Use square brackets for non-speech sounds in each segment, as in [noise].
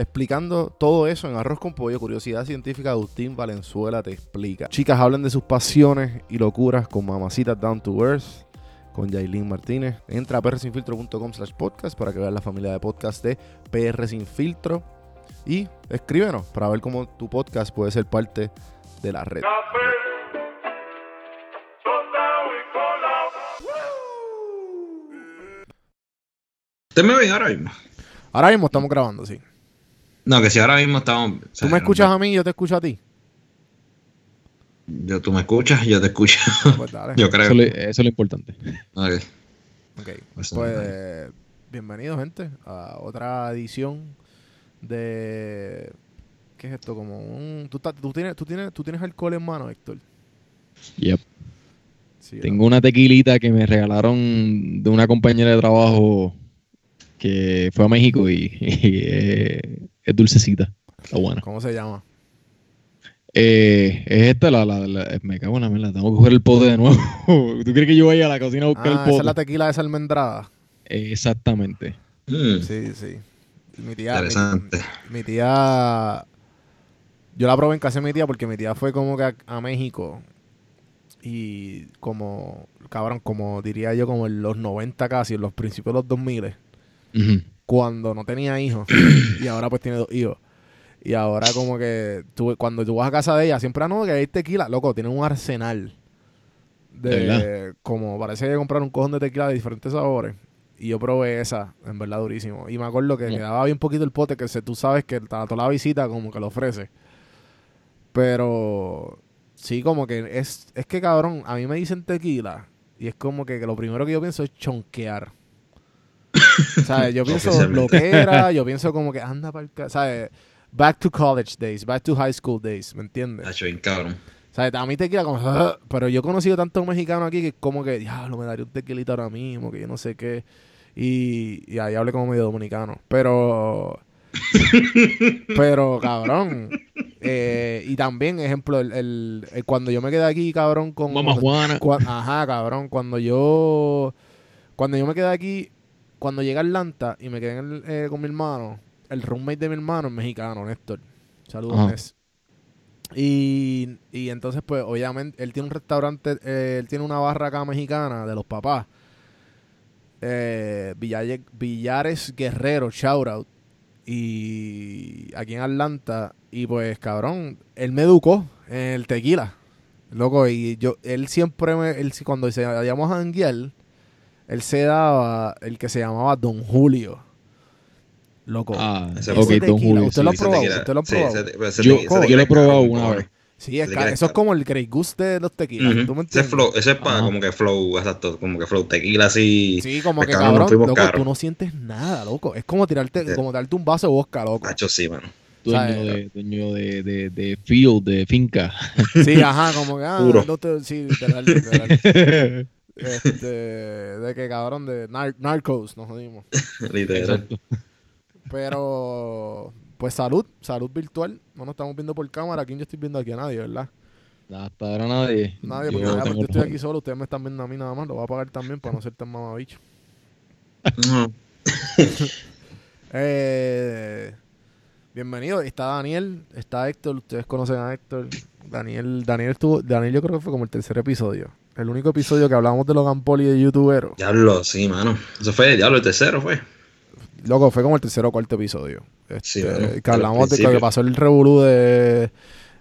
Explicando todo eso en Arroz con Pollo, Curiosidad Científica, Agustín Valenzuela te explica. Chicas hablan de sus pasiones y locuras con Mamacitas Down to Earth, con Yailin Martínez. Entra a prsinfiltro.com slash podcast para que veas la familia de podcast de PR Sin Filtro. Y escríbenos para ver cómo tu podcast puede ser parte de la red. ¿Usted me ve ahora mismo? Ahora mismo estamos grabando, sí. No, que si ahora mismo estamos... o sea, Tú me escuchas no- a mí y yo te escucho a ti. Yo, tú me escuchas, yo te escucho. Pues dale. [laughs] yo creo. Eso, le- eso es lo importante. Ok. Ok, Eso pues bienvenido gente a otra edición de ¿qué es esto? Como un tú, tienes tú tienes tú tienes alcohol en mano, Héctor. Yep. Sí, Tengo una tequilita que me regalaron de una compañera de trabajo que fue a México y, [laughs] y, eh, es dulcecita. Está buena. ¿Cómo se llama? Eh, es esta la, la, la- Me cago en la mierda. Tengo que coger el pote de nuevo. [laughs] ¿Tú crees que yo vaya a la cocina a buscar Ah, el esa pote? es la tequila de almendrada. Eh, exactamente. Mm, Sí, sí. Mi tía interesante. Mi, mi tía yo la probé en casa de mi tía porque mi tía fue como que a, a México y como cabrón, como diría yo como en los 90 casi, en los principios de los 2000 Ujú. Cuando no tenía hijos [clears throat] y ahora pues tiene dos hijos. Y ahora como que tú, cuando tú vas a casa de ella, siempre ah, no, que hay tequila, loco, tiene un arsenal de como parece que comprar un cojón de tequila de diferentes sabores. Y yo probé esa, en verdad durísimo. Y me acuerdo que Mm. quedaba bien poquito el pote, que se, tú sabes que toda la visita como que lo ofrece. Pero sí, como que es, es que cabrón, a mí me dicen tequila y es como que, que lo primero que yo pienso es chonquear. [laughs] ¿Sabes? Yo pienso lo que era, yo pienso como que anda para el ¿sabes? Back to college days, back to high school days, ¿me entiendes? Tacho, bien cabrón. ¿Sabes? A mí tequila como... Pero yo he conocido tantos mexicanos aquí que como que, diablo, me daría un tequilita ahora mismo, que yo no sé qué. Y, y ahí hablé como medio dominicano. Pero... [laughs] pero, cabrón. eh, y también, ejemplo, el, el- el- cuando yo me quedé aquí, cabrón, con... Mamá Juana. Cua- ajá, cabrón. Cuando yo. Cuando yo me quedé aquí, cuando llegué a Atlanta y me quedé en el- eh, con mi hermano, el roommate de mi hermano es mexicano, Néstor. Saludos. Nés. Y, y entonces, pues, obviamente, él tiene un restaurante, eh, él tiene una barra acá mexicana de los papás. eh, Villalle- Villares Guerrero, shout out. Y aquí en Atlanta. Y pues, cabrón, él me educó en el tequila. Loco, y yo, él siempre me, él, cuando se íbamos a janguear, él se daba el que se llamaba Don Julio. Loco. Ah, Ese ok, tequila, Don Julio. ¿usted lo ha sí. Ese probado? tequila- ¿Usted lo ha sí, probado? te- ese Yo- tequila- yo lo he probado una vez. sí, es tequila eso es como el Grey Goose de los tequilas. Ujú. ¿Tú me Ese flow, ese es para como que flow, exacto, como que flow tequila así. Sí, como Pues, que cabrón, cabrón, loco, caros. tú no sientes nada, loco. Es como tirarte, Sí. como darte un vaso de vodka, loco. Hacho sí, mano. Dueño, de, dueño de, de, de field, de finca. Sí, ajá, como que, ah, Puro. no te- sí, literal, literal. [laughs] Este, [laughs] de que cabrón, de nar- narcos, nos jodimos. [laughs] Literal. Pero, pues salud, salud virtual. No nos estamos viendo por cámara. Aquí yo estoy viendo aquí a nadie, ¿verdad? Hasta ahora nadie. Nadie, Yo porque ya, tengo yo estoy aquí solo. Ustedes me están viendo a mí nada más. Lo voy a apagar también para no ser tan mamabicho. No. [laughs] Eh, bienvenido. Está Daniel, está Héctor. Ustedes conocen a Héctor. Daniel, Daniel estuvo, Daniel yo creo que fue como el tercer episodio. El único episodio que hablamos de Logan Paul y de youtubero. Diablo, sí, mano. Eso fue, diablo, el tercero fue. Loco, fue como el tercer o cuarto episodio. Este, Sí, bueno, que al hablamos de que pasó el revolú de,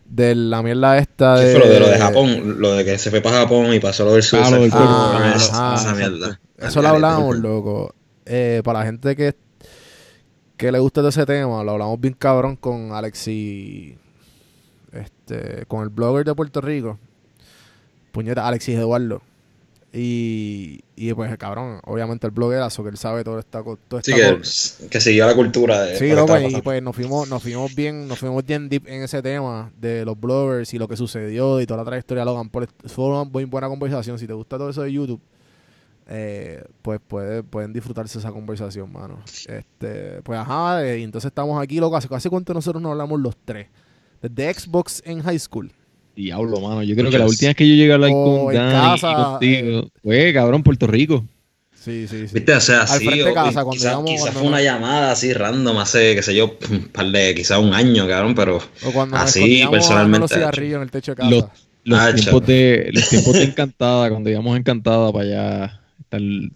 de la mierda esta ¿Qué de... fue lo de lo de Japón? Lo de que se fue para Japón y pasó lo del sur. Ah, lo del sur. Ah, esa, esa mierda. Eso lo hablamos, loco. Eh, para la gente que, que le gusta de ese tema, lo hablamos bien cabrón con Alexi, este, con el blogger de Puerto Rico. Puñeta, Alexis Eduardo. Y, y pues, cabrón, obviamente el bloggerazo que él sabe todo esta co- toda Sí, esta que, siguió la cultura. De, Sí, loco, estaba y pues nos fuimos, nos fuimos bien, nos fuimos bien deep en ese tema de los bloggers y lo que sucedió y toda la trayectoria de Logan Paul. Fue una muy buena conversación. Si te gusta todo eso de YouTube, eh, pues puede, pueden disfrutarse esa conversación, mano. Este, pues ajá, eh, y entonces estamos aquí, loco. ¿Hace, hace cuánto nosotros nos hablamos los tres? Desde Xbox en high school. Diablo, mano. Yo creo que la última vez que yo llegué a hablar O con en Dani casa, y contigo fue, cabrón, Puerto Rico. Sí, sí, sí. Viste, o sea, Al sí, frente de o- casa, cuando quizás íbamos- quizás cuando fue una llamada así random hace, qué sé yo, un par de, quizás un año, cabrón, pero O cuando así, personalmente, los cigarrillos en el techo de casa. Los, los Ah, tiempos de los tiempos de Encantada, cuando íbamos Encantada para allá hasta, el-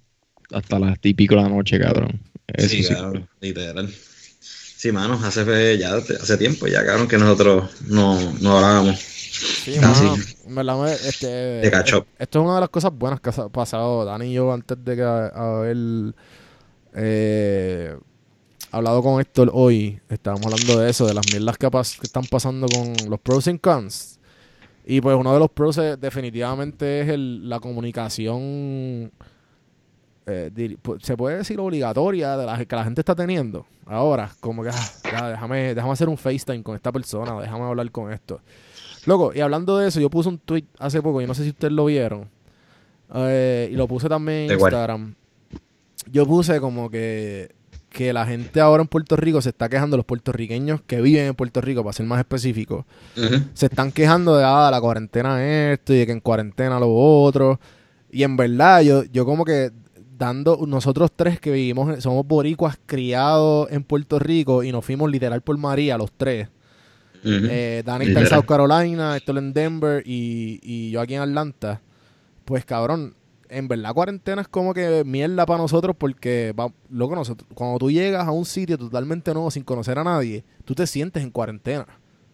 hasta las típico de la noche, cabrón. Eso sí, sí. cabrón, literal. Sí, mano, hace, ya, hace tiempo ya, cabrón, que nosotros no, no hablábamos. Sí, mano, en verdad, este, De up. Esto es una de las cosas buenas que ha pasado Dani y yo antes de que haber eh, hablado con Héctor hoy. Estábamos hablando de eso, de las mierdas que, pas- que están pasando con los pros y cons. Y pues uno de los pros eh, definitivamente es el- la comunicación, eh, dir- pu- se puede decir obligatoria, de la que la gente está teniendo ahora. Como que, ah, ya, déjame, déjame hacer un FaceTime con esta persona, déjame hablar con esto. Loco, y hablando de eso, yo puse un tweet hace poco, y no sé si ustedes lo vieron. eh, y lo puse también en. Instagram. Yo puse como que, que la gente ahora en Puerto Rico se está quejando, los puertorriqueños que viven en Puerto Rico, para ser más específico, se están quejando de ah, la cuarentena esto y de que en cuarentena lo otro. Y en verdad, yo, yo como que dando, nosotros tres que vivimos, somos boricuas criados en Puerto Rico y nos fuimos literal por María, los tres. Eh, Dani está en. South Carolina, Héctor en Denver y, y yo aquí en Atlanta. Pues cabrón, en verdad cuarentena es como que mierda para nosotros porque, va, loco, nosotros, cuando tú llegas a un sitio totalmente nuevo sin conocer a nadie, tú te sientes en cuarentena.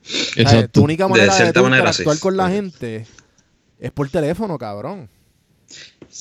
¿Sabes? Tu Exacto. única manera de, cierta tú manera, interactuar con la gente es por teléfono, cabrón.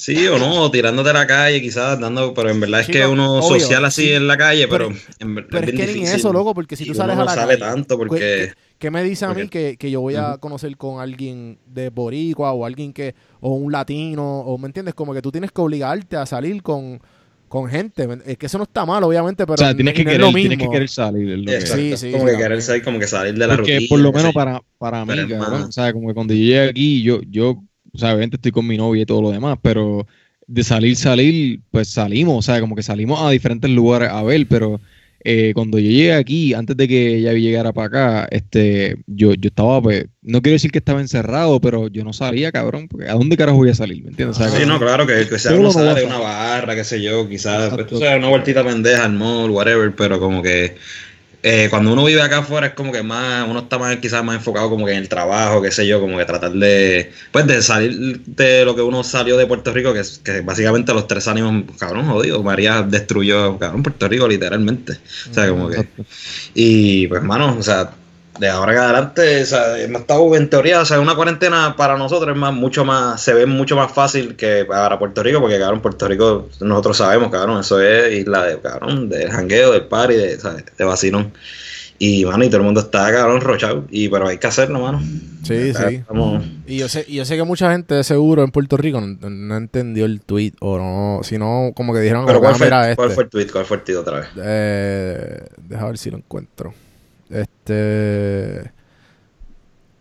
Sí o no, tirándote a la calle, quizás dando, pero en verdad es Chico, que uno obvio, social así sí. en la calle, pero, Pero- en Pero es, bien que ni difícil. eso, loco, porque si Y tú uno sales a no la sale calle, tanto ¿qué- porque ¿qué, qué me dice a mí porque- que, que yo voy a Ujú. conocer con alguien de boricua o alguien que, o un latino, o me entiendes, como que tú tienes que obligarte a salir con, con gente. ¿me- Es que eso no está mal, obviamente, pero o sea, tienes no- que, no querer, lo tienes que mismo. querer salir. es lo que- Sí, sí, como sí, que también. querer salir, como que salir de la Porque rutina. por lo menos para, para mí, cabrón, o sea, como que cuando yo llegué aquí, yo, yo, o sea, obviamente estoy con mi novia y todo lo demás, pero de salir, salir, pues salimos, o sea, como que salimos a diferentes lugares a ver, pero eh, cuando yo llegué aquí, antes de que ella llegara para acá, este, yo, yo estaba, pues, no quiero decir que estaba encerrado, pero yo no salía, cabrón, porque ¿a dónde carajo voy a salir? ¿Me entiendes? O sea, Sí, no, claro, que, que sea uno no sale una barra, qué sé yo, quizás, pues, tú sabes, una vueltita pendeja al mall, whatever, pero como que eh, cuando uno vive acá afuera es como que más, uno está más quizás más enfocado como que en el trabajo, qué sé yo, como que tratar de, pues de salir de lo que uno salió de Puerto Rico, que, que básicamente los tres ánimos, cabrón, jodido, María destruyó, cabrón, Puerto Rico literalmente. O sea, como que... Y pues, mano, o sea, de ahora en adelante, o sea, hemos estado en teoría, o sea, una cuarentena para nosotros es más, mucho más, se ve mucho más fácil que para Puerto Rico, porque, cabrón, Puerto Rico, nosotros sabemos, cabrón, eso es isla de, cabrón, del jangueo, del party, de, ¿sabes? de vacilón. Y, mano, y todo el mundo está, cabrón, rochado, y, pero hay que hacerlo, mano. Sí, Acá sí. estamos- Y yo sé, y yo sé que mucha gente de seguro en Puerto Rico no, no entendió el tweet o no, si no, como que dijeron, pero como, ¿cuál "Ah, fue, cuál este". fue el tweet? ¿Cuál fue el tweet otra vez? Eh, deja ver si lo encuentro. Este.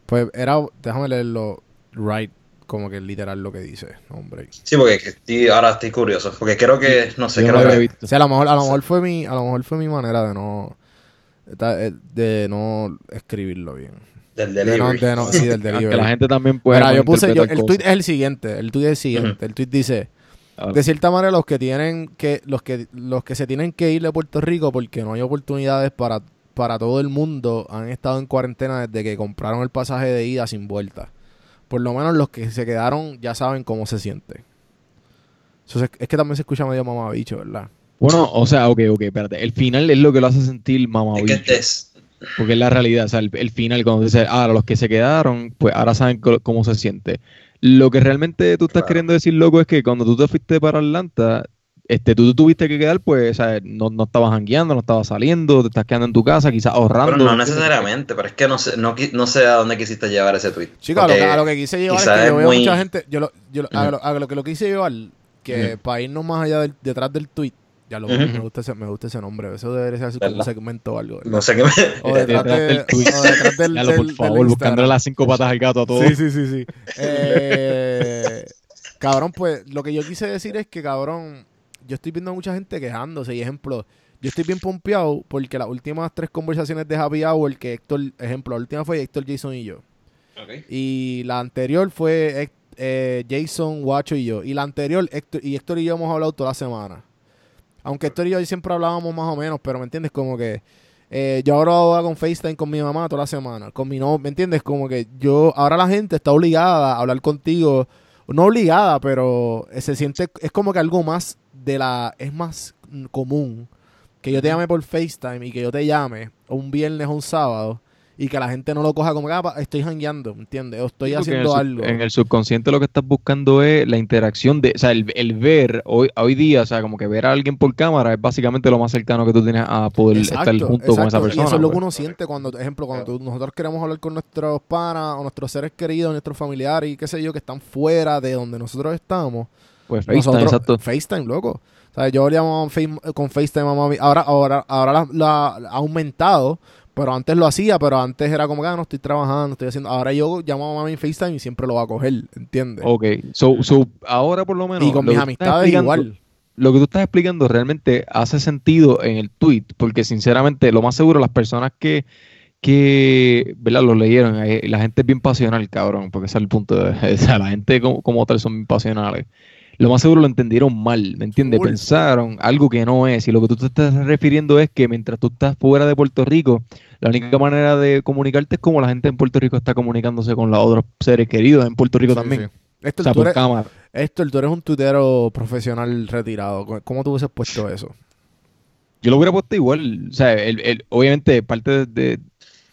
Pues era. Déjame leerlo right, como que literal lo que dice. Hombre. Sí, porque que estoy- ahora estoy curioso, porque creo que, no sé, Yo no creo que... visto. O sea, a lo mejor, a lo mejor fue mi, a lo mejor fue mi manera de no. de- De no escribirlo bien. Del De no, delivery. de no- sí, del [laughs] Que la gente también puede. Mira, yo puse, yo- el tweet es el siguiente, el tweet es el siguiente, el tweet dice, de cierta manera los que tienen que, los que, los que se tienen que ir de Puerto Rico porque no hay oportunidades para, para todo el mundo han estado en cuarentena desde que compraron el pasaje de ida sin vuelta. Por lo menos los que se quedaron ya saben cómo se siente. Eso es que también se escucha medio mamabicho, ¿verdad? Bueno, o sea, ok, ok, espérate. El final es lo que lo hace sentir Es mamabicho. que es, Porque es la realidad, o sea, el, el final, cuando dice, ahora los que se quedaron, pues ahora saben cómo se siente. Lo que realmente tú estás Claro. queriendo decir, loco, es que cuando tú te fuiste para Atlanta, este, tú te tuviste que quedar, pues, sea, no, no estabas jangueando, no estabas saliendo, te estás quedando en tu casa, quizás ahorrando. Pero no necesariamente, pero es que no sé, no, no sé a dónde quisiste llevar ese tweet. Chico, a lo, que, a lo que quise llevar es quizás que yo es veo muy- mucha gente, yo lo, yo lo- a, lo, a lo que lo quise llevar, que Ujú. para irnos más allá del, detrás del tweet, ya lo Ujú. me, gusta ese, me gusta ese nombre, eso debería ser así como un segmento o algo. ¿verdad? No sé qué me... O detrás, Detrás de- del tweet. o detrás del, por del- favor, del buscándole las cinco patas al gato a todos. Sí, sí, sí, sí. Eh, cabrón, pues lo que yo quise decir es que, cabrón, yo estoy viendo a mucha gente quejándose. Y ejemplo, yo estoy bien pompeado porque las últimas tres conversaciones de Happy Hour, que Héctor, ejemplo, la última fue Héctor, Jason y yo. Y la anterior fue eh, Jason, Guacho y yo. Y la anterior, Héctor, y Héctor y yo hemos hablado toda la semana. Aunque Héctor y yo siempre hablábamos más o menos, pero ¿me entiendes? Como que eh, yo ahora hago con FaceTime con mi mamá toda la semana. Con mi no, ¿me entiendes? Como que yo, ahora la gente está obligada a hablar contigo. No obligada, pero eh, se siente, es como que algo más de la, es más común que yo te llame por FaceTime y que yo te llame un viernes o un sábado y que la gente no lo coja como que ah, estoy jangueando, ¿me entiendes? O estoy haciendo en algo. en el subconsciente lo que estás buscando es la interacción de, o sea, el, el ver hoy, hoy día, o sea, como que ver a alguien por cámara es básicamente lo más cercano que tú tienes a poder estar junto con esa exacto. persona. Y eso es lo que pues. uno siente cuando, por ejemplo, cuando tú- nosotros queremos hablar con nuestros panas o nuestros seres queridos, nuestros familiares y qué sé yo, que están fuera de donde nosotros estamos. Pues FaceTime, exacto. FaceTime, loco. O sea, yo llamo Face- con FaceTime a mami. Ahora, ahora, ahora la, ha aumentado, pero antes lo hacía, pero antes era como que ah, no estoy trabajando, estoy haciendo. Ahora yo llamo a mami en FaceTime y siempre lo va a coger, ¿entiendes? Ok, so, so, ahora por lo menos. y con mis amistades igual. Lo que tú estás explicando realmente hace sentido en el tweet, porque sinceramente, lo más seguro, las personas que, que ¿verdad? lo leyeron, eh, la gente es bien pasional, cabrón, porque ese es el punto de. [laughs] O sea, la gente como, como tal son bien pasionales. Lo más seguro lo entendieron mal, ¿me entiendes? Pensaron algo que no es. Y lo que tú te estás refiriendo es que mientras tú estás fuera de Puerto Rico, la única manera de comunicarte es como la gente en Puerto Rico está comunicándose con los otros seres queridos en Puerto Rico Sí, también. sí. Héctor, O sea, tú por eres- cámara. Tú eres un tuitero profesional retirado. ¿Cómo tú hubieses puesto eso? Yo lo hubiera puesto igual. O sea, el- el- obviamente parte de, de-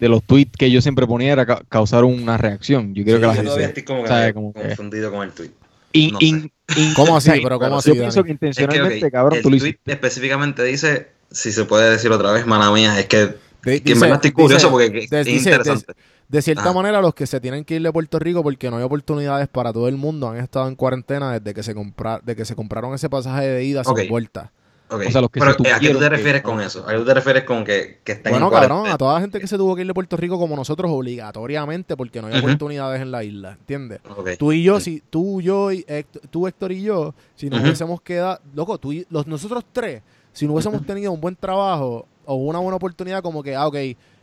de los tweets que yo siempre ponía era ca- causar una reacción. Yo creo Sí, que la Yo gente... todavía estoy como que sabe, como que- confundido con el tweet. In- no sé. in- in- ¿Cómo así? Pero ¿cómo así, yo pienso Es que, intencionalmente, ok, cabrón, el tú lo tweet hiciste. específicamente dice, si se puede decir otra vez, mala mía, es que, De- que dice- estoy curioso dice- porque de- es dice- interesante. De cierta Ah. manera, los que se tienen que ir de Puerto Rico porque no hay oportunidades para todo el mundo han estado en cuarentena desde que se compra de que se compraron ese pasaje de ida Ok. sin vuelta. Ok, O sea, los que Pero se ¿a qué tú te que- refieres con eso? ¿A qué tú te refieres con que, que estén Bueno, en cabrón, a toda la gente que se tuvo que ir de Puerto Rico como nosotros obligatoriamente porque no hay oportunidades en la isla, ¿entiendes? Ok. Tú y yo, si tú, yo y Héctor, tú, Héctor y yo, si nos hubiésemos quedado, loco, tú y- los, nosotros tres, si no hubiésemos tenido un buen trabajo o una buena oportunidad, como que, ah, ok,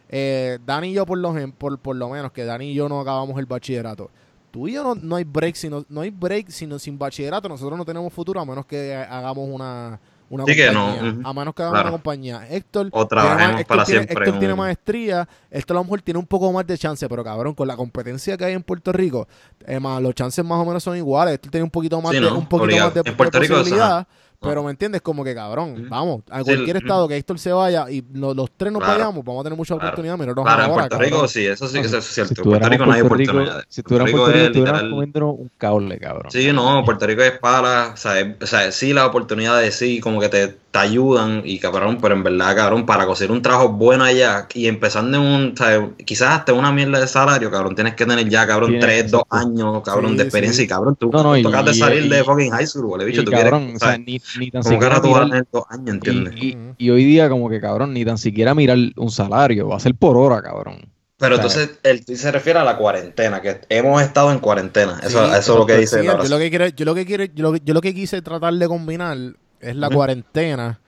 eh, Dani y yo por lo, gen- por, por lo menos, que Dani y yo no acabamos el bachillerato. Tú y yo no, no hay break, sino, no hay break sino sin bachillerato, nosotros no tenemos futuro a menos que hagamos una, una Sí que compañía. no, ujú, A menos que haga claro. una compañía. Héctor, O tiene trabajemos Héctor para tiene, siempre Héctor tiene un- maestría. Héctor a lo mejor tiene un poco más de chance, pero cabrón, con la competencia que hay en Puerto Rico, eh, más, los chances más o menos son iguales. Héctor tiene un poquito más Sí, de, ¿no? un poquito Obligado. más de, En Puerto de Rico, posibilidad. Pero me entiendes, como que cabrón, vamos, a Sí, cualquier estado que Héctor se vaya y lo- los tres nos Claro. vayamos, vamos a tener mucha Claro. oportunidad. Míranos Claro, en ahora, Puerto cabrón. Rico sí, eso sí, eso es cierto. Si en Puerto Rico no hay oportunidades. si estuviéramos en Puerto Rico, estuviéramos literal- comiéndonos un cable, cabrón. Sí, no, Puerto Rico es pala, o sea, es- o sea, sí las oportunidades sí, como que te, te ayudan y cabrón, pero en verdad, cabrón, para conseguir un trabajo bueno allá y empezando en un, sea, quizás hasta una mierda de salario, cabrón, tienes que tener ya, cabrón, Tienes, tres, dos años, cabrón, Sí, de experiencia sí. y cabrón, tú No, no, y- tocas de y- salir y- de fucking high school, güey, bicho, Y, tú cabrón, quieres, o sea, ni, ni tan como siquiera mirar- dos años, ¿entiendes? y, y- y hoy día como que cabrón, ni tan siquiera mirar un salario, va a ser por hora, cabrón. Pero o sea, entonces el tweet se refiere a la cuarentena, que hemos estado en cuarentena, eso, Sí, eso es lo que Sí, dice la yo lo que quiero, yo lo que quiero, yo lo, que- yo lo que quise tratar de combinar es la cuarentena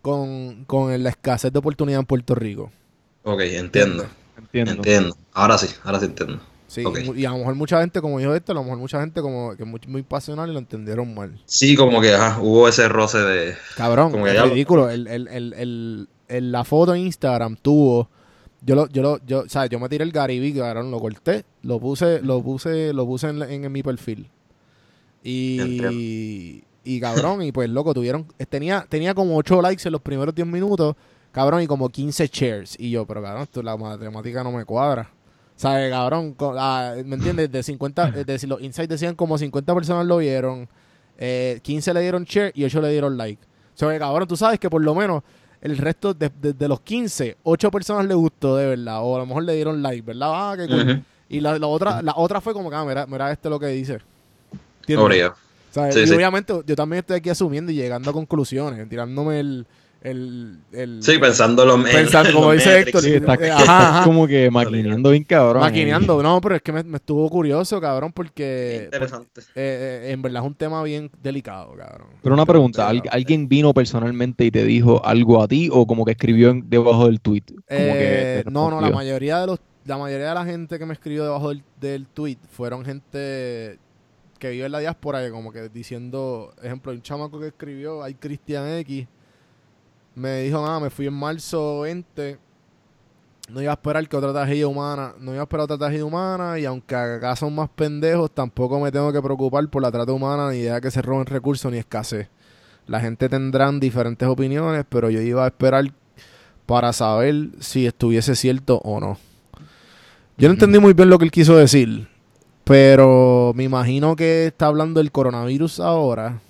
con, con la escasez de oportunidad en Puerto Rico. Ok, entiendo, Entiendo. entiendo, ahora sí, ahora sí entiendo. Sí, y a lo mejor mucha gente, como dijo esto, a lo mejor mucha gente como que es muy, muy pasional y lo entendieron mal. Sí, como que ajá, hubo ese roce de... Cabrón, Como que es ya lo- ridículo. El, el, el, la foto en Instagram tuvo. Yo lo, yo lo, yo, o sea, yo me tiré el Garibi, cabrón, lo corté, lo puse, lo puse, lo puse en, la- en, mi perfil. Y, y cabrón, y pues loco, tuvieron, tenía, tenía como 8 likes en los primeros 10 minutos, cabrón, y como 15 shares. Y yo, pero cabrón, esto, la matemática no me cuadra. ¿Sabes, cabrón? Co- ah, ¿Me entiendes? De 50, es decir, los insights decían como 50 personas lo vieron, eh, 15 le dieron share y 8 le dieron like. O sea, cabrón, tú sabes que por lo menos el resto de, de- de los 15, 8 personas le gustó de verdad, o a lo mejor le dieron like, ¿verdad? Ah, qué cool. Y la, la otra, la otra fue como que, ah, mira, mira este lo que dice. ¿Entiendes? Obligado. ¿Sabes? Sí, y sí. obviamente yo también estoy aquí asumiendo y llegando a conclusiones, tirándome el... el, el Sí, pensándolo en- Pensando, en como dice. Héctor, Sí, está, Eh, está ajá, ajá. como que maquineando bien cabrón. maquineando. No, pero es que me, me estuvo curioso, cabrón, porque... Interesante. eh, eh, en verdad es un tema bien delicado, cabrón. Pero una pregunta, ¿al- Delicado. ¿alguien vino personalmente y te dijo algo a ti o como que escribió en- debajo del tweet? Como Eh, que no, no, la mayoría de los, la mayoría de la gente que me escribió debajo del, del tweet fueron gente que vive en la diáspora, que como que diciendo, ejemplo, un chamaco que escribió, hay Cristian X, me dijo, nada, me fui en marzo 20, no iba a esperar que otra tragedia humana, no iba a esperar otra tragedia humana, y aunque acá son más pendejos, tampoco me tengo que preocupar por la trata humana, ni idea que se roben recursos, ni escasez. La gente tendrán diferentes opiniones, pero yo iba a esperar para saber si estuviese cierto o no. Yo no entendí muy bien lo que él quiso decir, pero me imagino que está hablando del coronavirus ahora.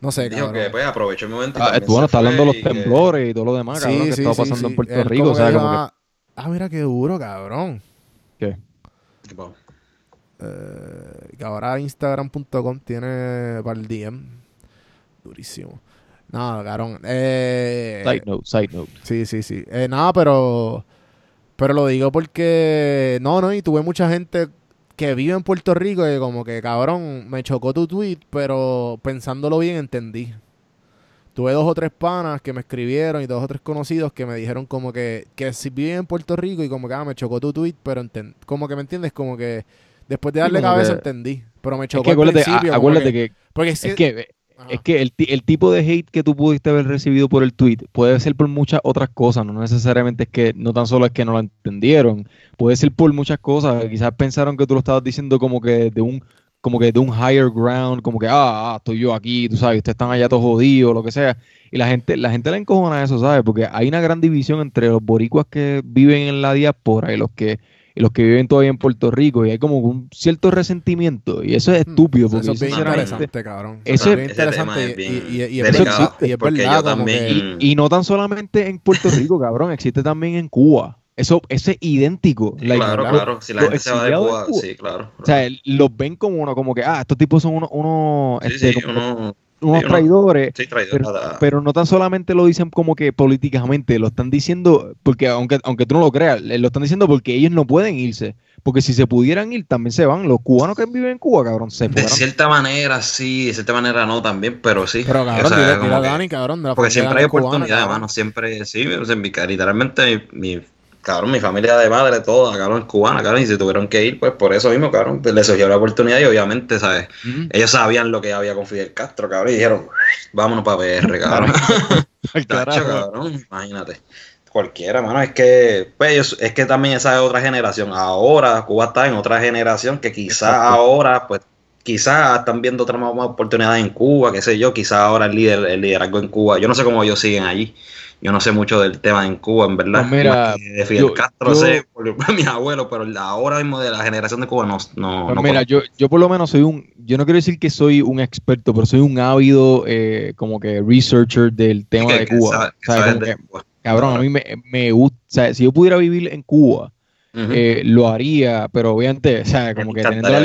No sé, Dijo cabrón. que pues aprovechó el momento. y Ah, bueno, se está hablando de los que- temblores y todo lo demás, cabrón, que estaba pasando en Puerto Él Rico. como O sea, que como dijo, Ah, mira qué duro, cabrón. ¿qué? Eh, que ahora Instagram.com tiene para el DM. Durísimo. Nada, cabrón. Eh, Side note, side note. Sí, sí, sí. Eh, nada, pero. Pero lo digo porque. No, no, y tuve mucha gente que vive en Puerto Rico y como que, cabrón, me chocó tu tweet, pero pensándolo bien entendí. Tuve dos o tres panas que me escribieron y dos o tres conocidos que me dijeron como que, que si viven en Puerto Rico y como que, ah, me chocó tu tweet, pero como que me entiendes, como que después de Sí, darle como cabeza que- entendí, pero me Es chocó que al acuérdate, principio. a- acuérdate que- que, porque es que Es que el, el tipo de hate que tú pudiste haber recibido por el tweet puede ser por muchas otras cosas, no necesariamente es que, no tan solo es que no lo entendieron, puede ser por muchas cosas, quizás pensaron que tú lo estabas diciendo como que de un, como que de un higher ground, como que, ah, ah, estoy yo aquí, tú sabes, ustedes están allá todos jodidos, lo que sea, y la gente, la gente le encojona eso, ¿sabes? Porque hay una gran división entre los boricuas que viven en la diáspora y los que y los que viven todavía en Puerto Rico, y hay como un cierto resentimiento, y eso es Hmm, estúpido, porque Eso es bien sinceramente- interesante, cabrón. Eso es es- bien ese tema interesante es y- bien y, y- y es delicado, verdad, y es porque verdad yo como que- también- Y, y no tan solamente en Puerto Rico, cabrón, existe también en Cuba. Eso, eso es idéntico. Sí, Like, claro, claro. Si la gente se va de Cuba, sí, claro. O sea, los ven como uno, como que, ah, estos tipos son unos, unos, Sí, este, sí, como uno, unos sí, traidores. sí, traidor. Pero, no tan solamente lo dicen como que políticamente, lo están diciendo, porque aunque, aunque tú no lo creas, lo están diciendo porque ellos no pueden irse. Porque si se pudieran ir, también se van. Los cubanos que viven en Cuba, cabrón, se de fueron. cierta manera sí, de cierta manera no también, pero sí. Pero cabrón, O sea, dile, como dile a que- Dani, cabrón, de la Porque siempre hay cubana, oportunidad, cabrón. hermano. Siempre, sí, o sea, mi- literalmente mi, cabrón, mi familia de madre, toda, cabrón, es cubana, cabrón, y se tuvieron que ir, pues por eso mismo, cabrón, pues, les surgió la oportunidad y obviamente, ¿sabes? Ellos sabían lo que había con Fidel Castro, cabrón, y dijeron, Vámonos para PR, cabrón. [laughs] Tacho, cabrón, imagínate. Cualquiera, mano. Es que, pues, ellos- es que también esa es otra generación. Ahora, Cuba está en otra generación que Exacto. ahora, pues, quizás están viendo otras más, oportunidades en Cuba, qué sé yo. Quizás ahora el, líder, el liderazgo en Cuba. Yo no sé cómo ellos siguen allí. Yo no sé mucho del tema en Cuba, en verdad. Pues mira, de Fidel yo- Castro yo- sé por, [laughs] mis abuelos, pero ahora mismo de la generación de Cuba no, no, Pues no mira, yo, yo por lo menos soy un, yo no quiero decir que soy un experto, pero soy un ávido eh, como que researcher del tema que- de Cuba. sabe- que O sea, sabes como de que, Cuba. cabrón, a mí me, me gusta, o sea, si yo pudiera vivir en Cuba, eh, lo haría, pero obviamente, o sea, como Me que teniendo la.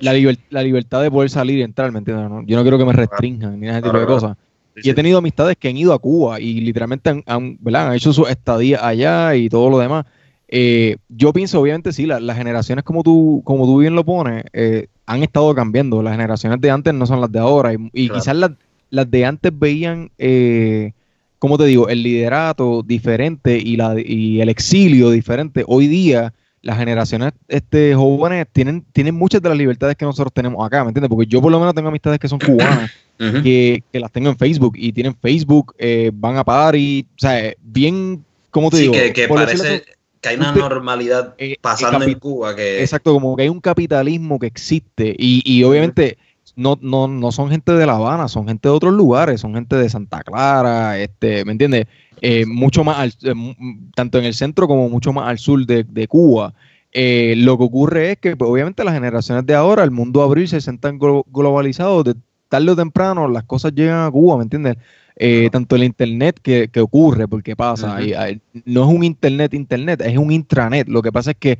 La, liber- la libertad de poder salir y entrar, ¿me entiendes? no? Yo no quiero que me restrinjan ni ese tipo de cosas. Sí, Y he tenido amistades que han ido a Cuba y literalmente han, han, ¿verdad? han hecho su estadía allá y todo lo demás. Eh, yo pienso, obviamente, sí, la- las generaciones, como tú, como tú bien lo pones, eh, han estado cambiando. Las generaciones de antes no son las de ahora. Y, y Claro. quizás las, las de antes veían, eh, ¿cómo te digo?, el liderato diferente y, la, y el exilio diferente. Hoy día, las generaciones este, jóvenes tienen, tienen muchas de las libertades que nosotros tenemos acá, ¿me entiendes? Porque yo por lo menos tengo amistades que son [coughs] cubanas que, que las tengo en Facebook y tienen Facebook, eh, van a party, o sea, eh, bien, ¿cómo te Sí, digo? que, parece que hay una normalidad eh, pasando en Cuba que Exacto, como que hay un capitalismo que existe y, y obviamente no, no, no son gente de La Habana, son gente de otros lugares, son gente de Santa Clara, este, ¿me entiendes? Eh, mucho más, al- eh, tanto en el centro como mucho más al sur de, de Cuba. Eh, lo que ocurre es que pues, obviamente las generaciones de ahora, el mundo abrirse, se glo- globalizados, de tarde o temprano las cosas llegan a Cuba, ¿me entiendes? Eh, tanto el internet que, que ocurre, porque pasa, y, eh, no es un internet internet, es un intranet. Lo que pasa es que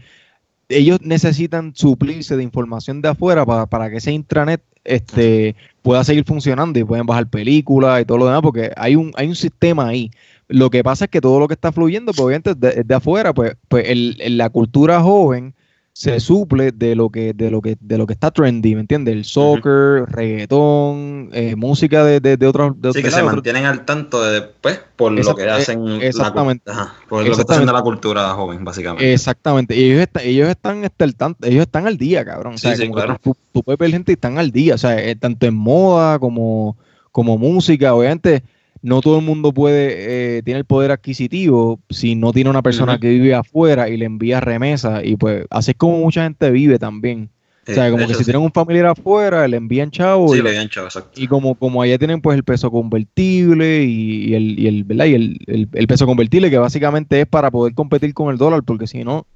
ellos necesitan suplirse de información de afuera para, para que ese intranet este, pueda seguir funcionando y pueden bajar películas y todo lo demás, porque hay un, hay un sistema ahí. Lo que pasa es que todo lo que está fluyendo, pues obviamente de, de afuera, pues, pues el- la cultura joven se suple de lo que, de lo que, de lo que está trendy, ¿me entiendes? El soccer, reggaetón, eh, música de, de, de otros, de sí que se mantienen al tanto de después por lo que hacen eh, la exactamente. ajá, por lo que está haciendo la cultura joven básicamente Exactamente, y ellos, está- ellos están este, al tanto- ellos están al día, cabrón. O sea, Sí, sí, claro. tú, tú puedes ver gente y están al día, o sea, eh, tanto en moda como, como música. Obviamente, no todo el mundo puede, eh, tiene el poder adquisitivo si no tiene una persona que vive afuera y le envía remesas. Y pues, así es como mucha gente vive también. O sea, como que si sí. tienen un familiar afuera, le envían chavo sí y, le habían chavo exacto y como, como allá tienen pues el peso convertible y, y el, y el, ¿verdad? Y el, el- el peso convertible que básicamente es para poder competir con el dólar, porque si no,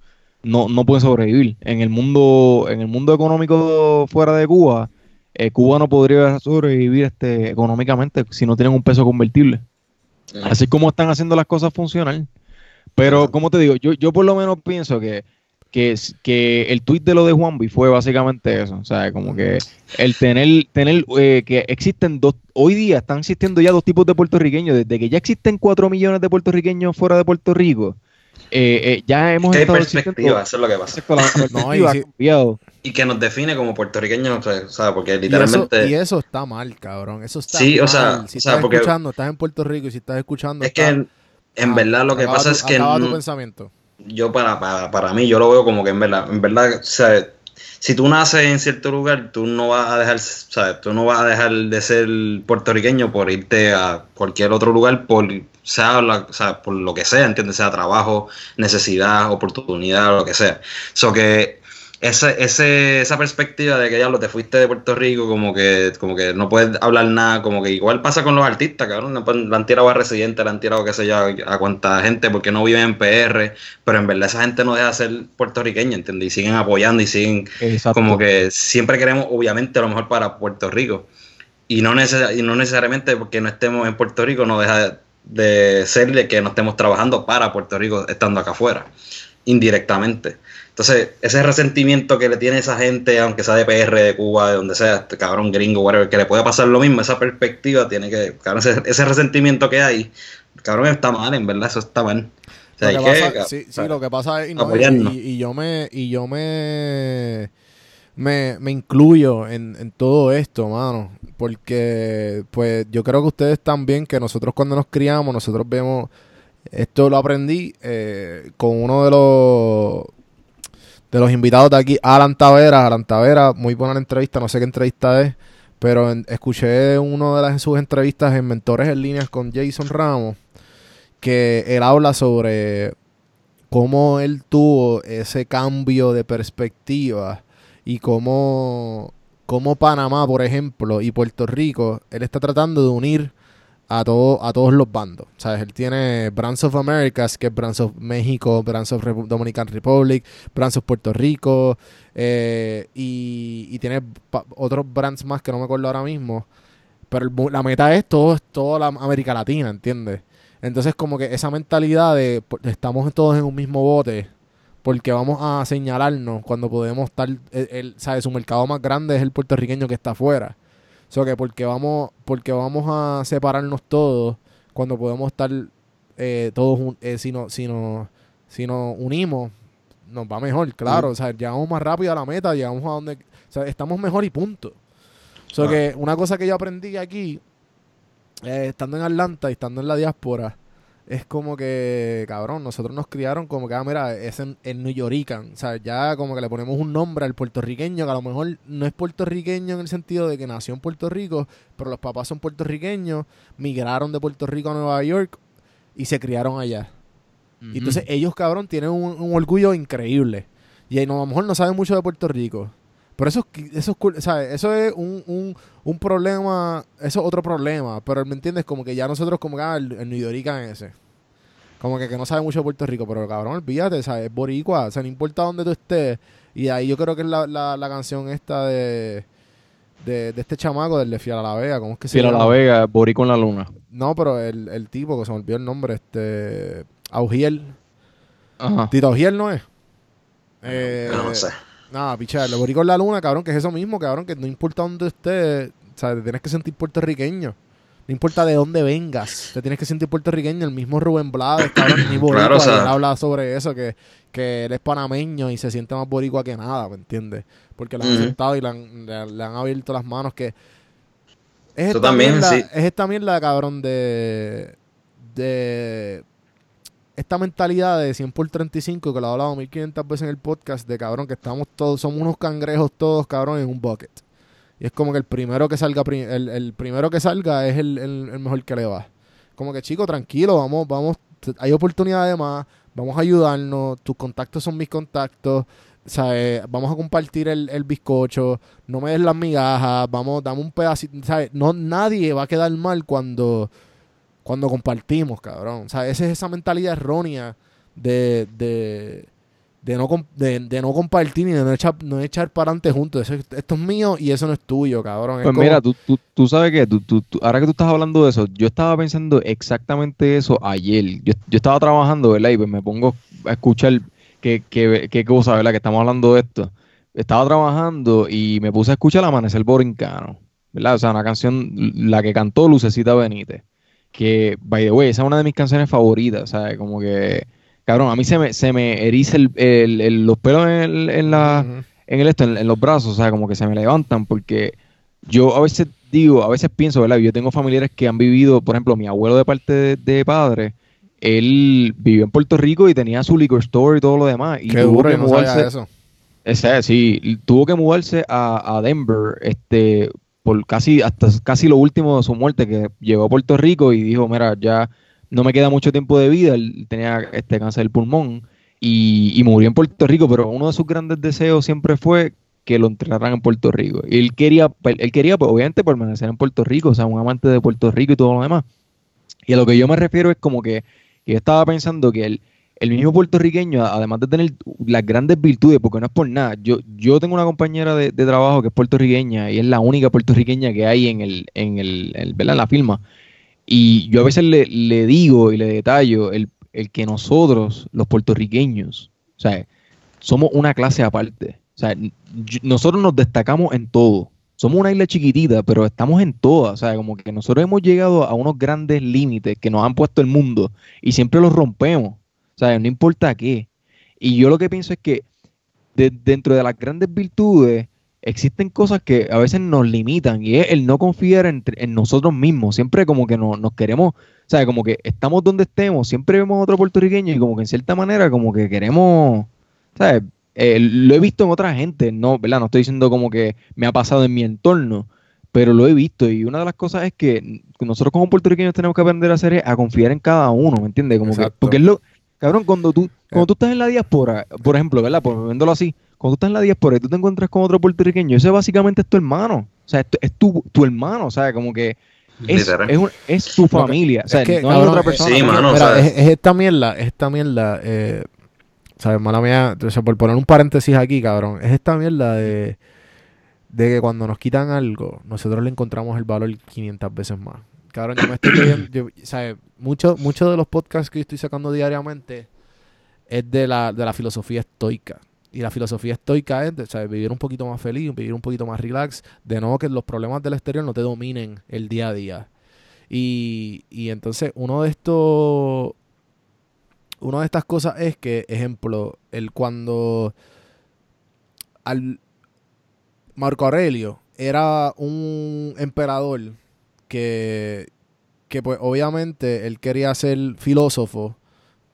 no, no pueden sobrevivir. En el mundo, en el mundo económico fuera de Cuba, eh, Cuba no podría sobrevivir este, económicamente si no tienen un peso convertible. Así como están haciendo las cosas funcionar. Pero, como te digo, yo, yo por lo menos pienso que, que, que el tuit de lo de Juanvi fue básicamente eso. O sea, como que el tener, tener eh, que existen dos, hoy día están existiendo ya dos tipos de puertorriqueños. Desde que ya existen cuatro millones de puertorriqueños fuera de Puerto Rico, eh, eh, ya hemos que hay estado perspectiva eso es lo que pasa [laughs] No, y y que nos define como puertorriqueños o sea, porque Y eso, literalmente y eso está mal, cabrón. Eso está Sí, o mal. sea, si o sea, estás porque- escuchando, estás en Puerto Rico y si estás escuchando. es que en, en Ah, verdad lo que pasa tu- es que acaba tu no- pensamiento. yo para, para, para mí yo lo veo como que en verdad, en verdad, o sea, si tú naces en cierto lugar, tú no vas a dejar, sea, tú no vas a dejar de ser puertorriqueño por irte a cualquier otro lugar por sea, la- sea, por lo que sea, ¿entiendes? Sea trabajo, necesidad, oportunidad, lo que sea. So que ese, ese, esa perspectiva de que diablo te fuiste de Puerto Rico, como que, como que no puedes hablar nada, como que igual pasa con los artistas, cabrón. Le han- tirado a residentes, le han tirado, qué sé yo, a, a cuánta gente porque no viven en PR, pero en verdad esa gente no deja de ser puertorriqueña, ¿entiendes? Y siguen apoyando y siguen Exacto. como que siempre queremos, obviamente, lo mejor para Puerto Rico. Y no, neces- y no necesariamente porque no estemos en Puerto Rico, no deja de, de ser de que no estemos trabajando para Puerto Rico estando acá afuera, indirectamente. Entonces, ese resentimiento que le tiene esa gente, aunque sea de PR, de Cuba, de donde sea, este cabrón gringo, whatever, que le puede pasar lo mismo, esa perspectiva tiene que, cabrón, ese, ese resentimiento que hay, cabrón, está mal, en verdad, eso está mal. O sea, Lo que que, pasa- cabrón, sí, sí, lo que pasa es y, no, apoyarnos. y, y yo me y yo me me, me incluyo en, en todo esto, mano, porque pues yo creo que ustedes también que nosotros cuando nos criamos, nosotros vemos esto lo aprendí eh, con uno de los de los invitados de aquí, Alan Taveras, Alan Taveras, muy buena la entrevista, no sé qué entrevista es, pero escuché una de las, sus entrevistas en Mentores en Líneas con Jason Ramos, que él habla sobre cómo él tuvo ese cambio de perspectiva y cómo, cómo Panamá, por ejemplo, y Puerto Rico, él está tratando de unir a, todo, a todos los bandos. ¿Sabes? Él tiene Brands of Americas, que es Brands of México, Brands of Repu- Dominican Republic, Brands of Puerto Rico, eh, y, y tiene otros brands más que no me acuerdo ahora mismo. Pero la meta es todo, toda la América Latina, ¿entiendes? Entonces, como que esa mentalidad de pues, estamos todos en un mismo bote, porque vamos a señalarnos cuando podemos estar, el, el- ¿sabes? Su mercado más grande es el puertorriqueño que está afuera. O sea, que porque vamos, porque vamos a separarnos todos cuando podemos estar eh, todos, eh, si, no, si, no- si nos unimos, nos va mejor, claro. O sea, llegamos más rápido a la meta, llegamos a donde, o sea, estamos mejor y punto. O sea, Ah. que una cosa que yo aprendí aquí, eh, estando en Atlanta y estando en la diáspora, es como que, cabrón, nosotros nos criaron como que, ah, mira, es en, en New Yorican. O sea, ya como que le ponemos un nombre al puertorriqueño, que a lo mejor no es puertorriqueño en el sentido de que nació en Puerto Rico, pero los papás son puertorriqueños, migraron de Puerto Rico a Nueva York y se criaron allá. Y entonces ellos, cabrón, tienen un, un orgullo increíble. Y a lo mejor no saben mucho de Puerto Rico. Pero eso, eso, ¿sabes? eso es un, un, un problema, eso es otro problema. Pero me entiendes, como que ya nosotros, como que ah, el, el New ese. Como que, que no sabe mucho de Puerto Rico, pero cabrón, olvídate, ¿sabes? Es boricua, o sea, no importa dónde tú estés. Y ahí yo creo que es la, la, la canción esta de, de, de este chamaco, del de Fiel a la Vega, ¿cómo es que se Fiel a la Vega, Borico en la Luna. No, pero el, el tipo, que se me olvidó el nombre, este... Augiel. Ajá. Tito Augiel no es. Eh, Yo no sé. Nada, pichar, lo boricos en la luna, cabrón, que es eso mismo, cabrón, que no importa dónde estés, o sea, te tienes que sentir puertorriqueño. No importa de dónde vengas, te tienes que sentir puertorriqueño. El mismo Rubén Blades, cabrón, ni [clears throat] boricua, Claro, o sea- habla sobre eso, que, que él es panameño y se siente más boricua que nada, ¿me entiendes? Porque le han Ujú. sentado y le han, le, le han abierto las manos, que... Es esta, también, mierda, sí. es esta mierda, cabrón, de... De esta mentalidad de 100 por 35 que lo he hablado 1500 veces en el podcast de cabrón que estamos todos somos unos cangrejos todos cabrón en un bucket y es como que el primero que salga el, primero que salga es el, el- mejor que le va como que chico tranquilo vamos vamos hay oportunidades más vamos a ayudarnos tus contactos son mis contactos ¿sabes? vamos a compartir el, el bizcocho no me des las migajas vamos dame un pedacito ¿sabes? no nadie va a quedar mal cuando cuando compartimos, cabrón. O sea, esa es esa mentalidad errónea de, de, de, no, de, de no compartir ni de no echar, no echar para adelante juntos. Eso es- esto es mío y eso no es tuyo, cabrón. Es Pues como- mira, tú, tú, tú sabes que tú, tú- ahora que tú estás hablando de eso, yo estaba pensando exactamente eso ayer. Yo, yo estaba trabajando, ¿verdad? Y pues me pongo a escuchar qué, qué, qué cosa, ¿verdad? Que estamos hablando de esto. Estaba trabajando y me puse a escuchar Amanecer Borincano, ¿verdad? O sea, una canción, la que cantó Lucecita Benítez. Que, by the way, esa es una de mis canciones favoritas, ¿sabes? Como que, cabrón, a mí se me, se me eriza el- el- el- los pelos en, el- en la en el esto, en, en los brazos, sea, como que se me levantan, porque yo a veces digo, a veces pienso, ¿verdad? Yo tengo familiares que han vivido, por ejemplo, mi abuelo de parte de, de padre, él vivió en Puerto Rico y tenía su liquor store y todo lo demás. Y Qué tuvo duro, que yo no sabía mudarse, eso. ese, sí, tuvo que mudarse a, a Denver, este, por casi, hasta casi lo último de su muerte, que llegó a Puerto Rico y dijo, mira, ya no me queda mucho tiempo de vida, él tenía este cáncer del pulmón y, y murió en Puerto Rico, pero uno de sus grandes deseos siempre fue que lo enterraran en Puerto Rico. Y él quería, él quería, pues, obviamente, permanecer en Puerto Rico, o sea, un amante de Puerto Rico y todo lo demás. Y a lo que yo me refiero es como que, que yo estaba pensando que el, el mismo puertorriqueño, además de tener las grandes virtudes, porque no es por nada, yo, yo tengo una compañera de, de trabajo que es puertorriqueña y es la única puertorriqueña que hay en el, en el, en la firma. Y yo a veces le, le digo y le detallo el, el que nosotros, los puertorriqueños, o sea, somos una clase aparte. O sea, nosotros nos destacamos en todo. Somos una isla chiquitita, pero estamos en todas. O sea, como que nosotros hemos llegado a unos grandes límites que nos han puesto el mundo y siempre los rompemos. O sea, no importa qué. Y yo lo que pienso es que de- dentro de las grandes virtudes existen cosas que a veces nos limitan y es el no confiar en, en nosotros mismos. Siempre como que no- nos queremos, o sea, como que estamos donde estemos, siempre vemos a otro puertorriqueño y como que en cierta manera como que queremos, ¿sabes? Eh, lo he visto en otra gente, no, ¿verdad? No estoy diciendo como que me ha pasado en mi entorno, pero lo he visto y una de las cosas es que nosotros como puertorriqueños tenemos que aprender a hacer es a confiar en cada uno, ¿me entiendes? Como que, porque es lo, cabrón, cuando tú, cuando tú estás en la diáspora, por ejemplo, ¿verdad? Por viéndolo así, cuando tú estás en la diáspora y tú te encuentras con otro puertorriqueño, ese básicamente es tu hermano, o sea, es tu, es tu, tu hermano, o sea, como que es, es, un- es tu familia, o sea, es que, no hay cabrón, otra eh, persona. sí, ¿no? mano, Mira, o sea- es, es esta mierda, es esta mierda, eh, ¿sabes? Mala mía, o sea, por poner un paréntesis aquí, cabrón, es esta mierda de, de que cuando nos quitan algo, nosotros le encontramos el valor 500 veces más. Cabrón, yo me estoy leyendo, ¿sabes? Mucho, mucho de los podcasts que yo estoy sacando diariamente es de la, de la filosofía estoica. Y la filosofía estoica es de, ¿sabes? vivir un poquito más feliz, vivir un poquito más relax, de no que los problemas del exterior no te dominen el día a día. Y, y entonces uno de estos, una de estas cosas es que, ejemplo, el cuando al Marco Aurelio era un emperador que, que pues obviamente él quería ser filósofo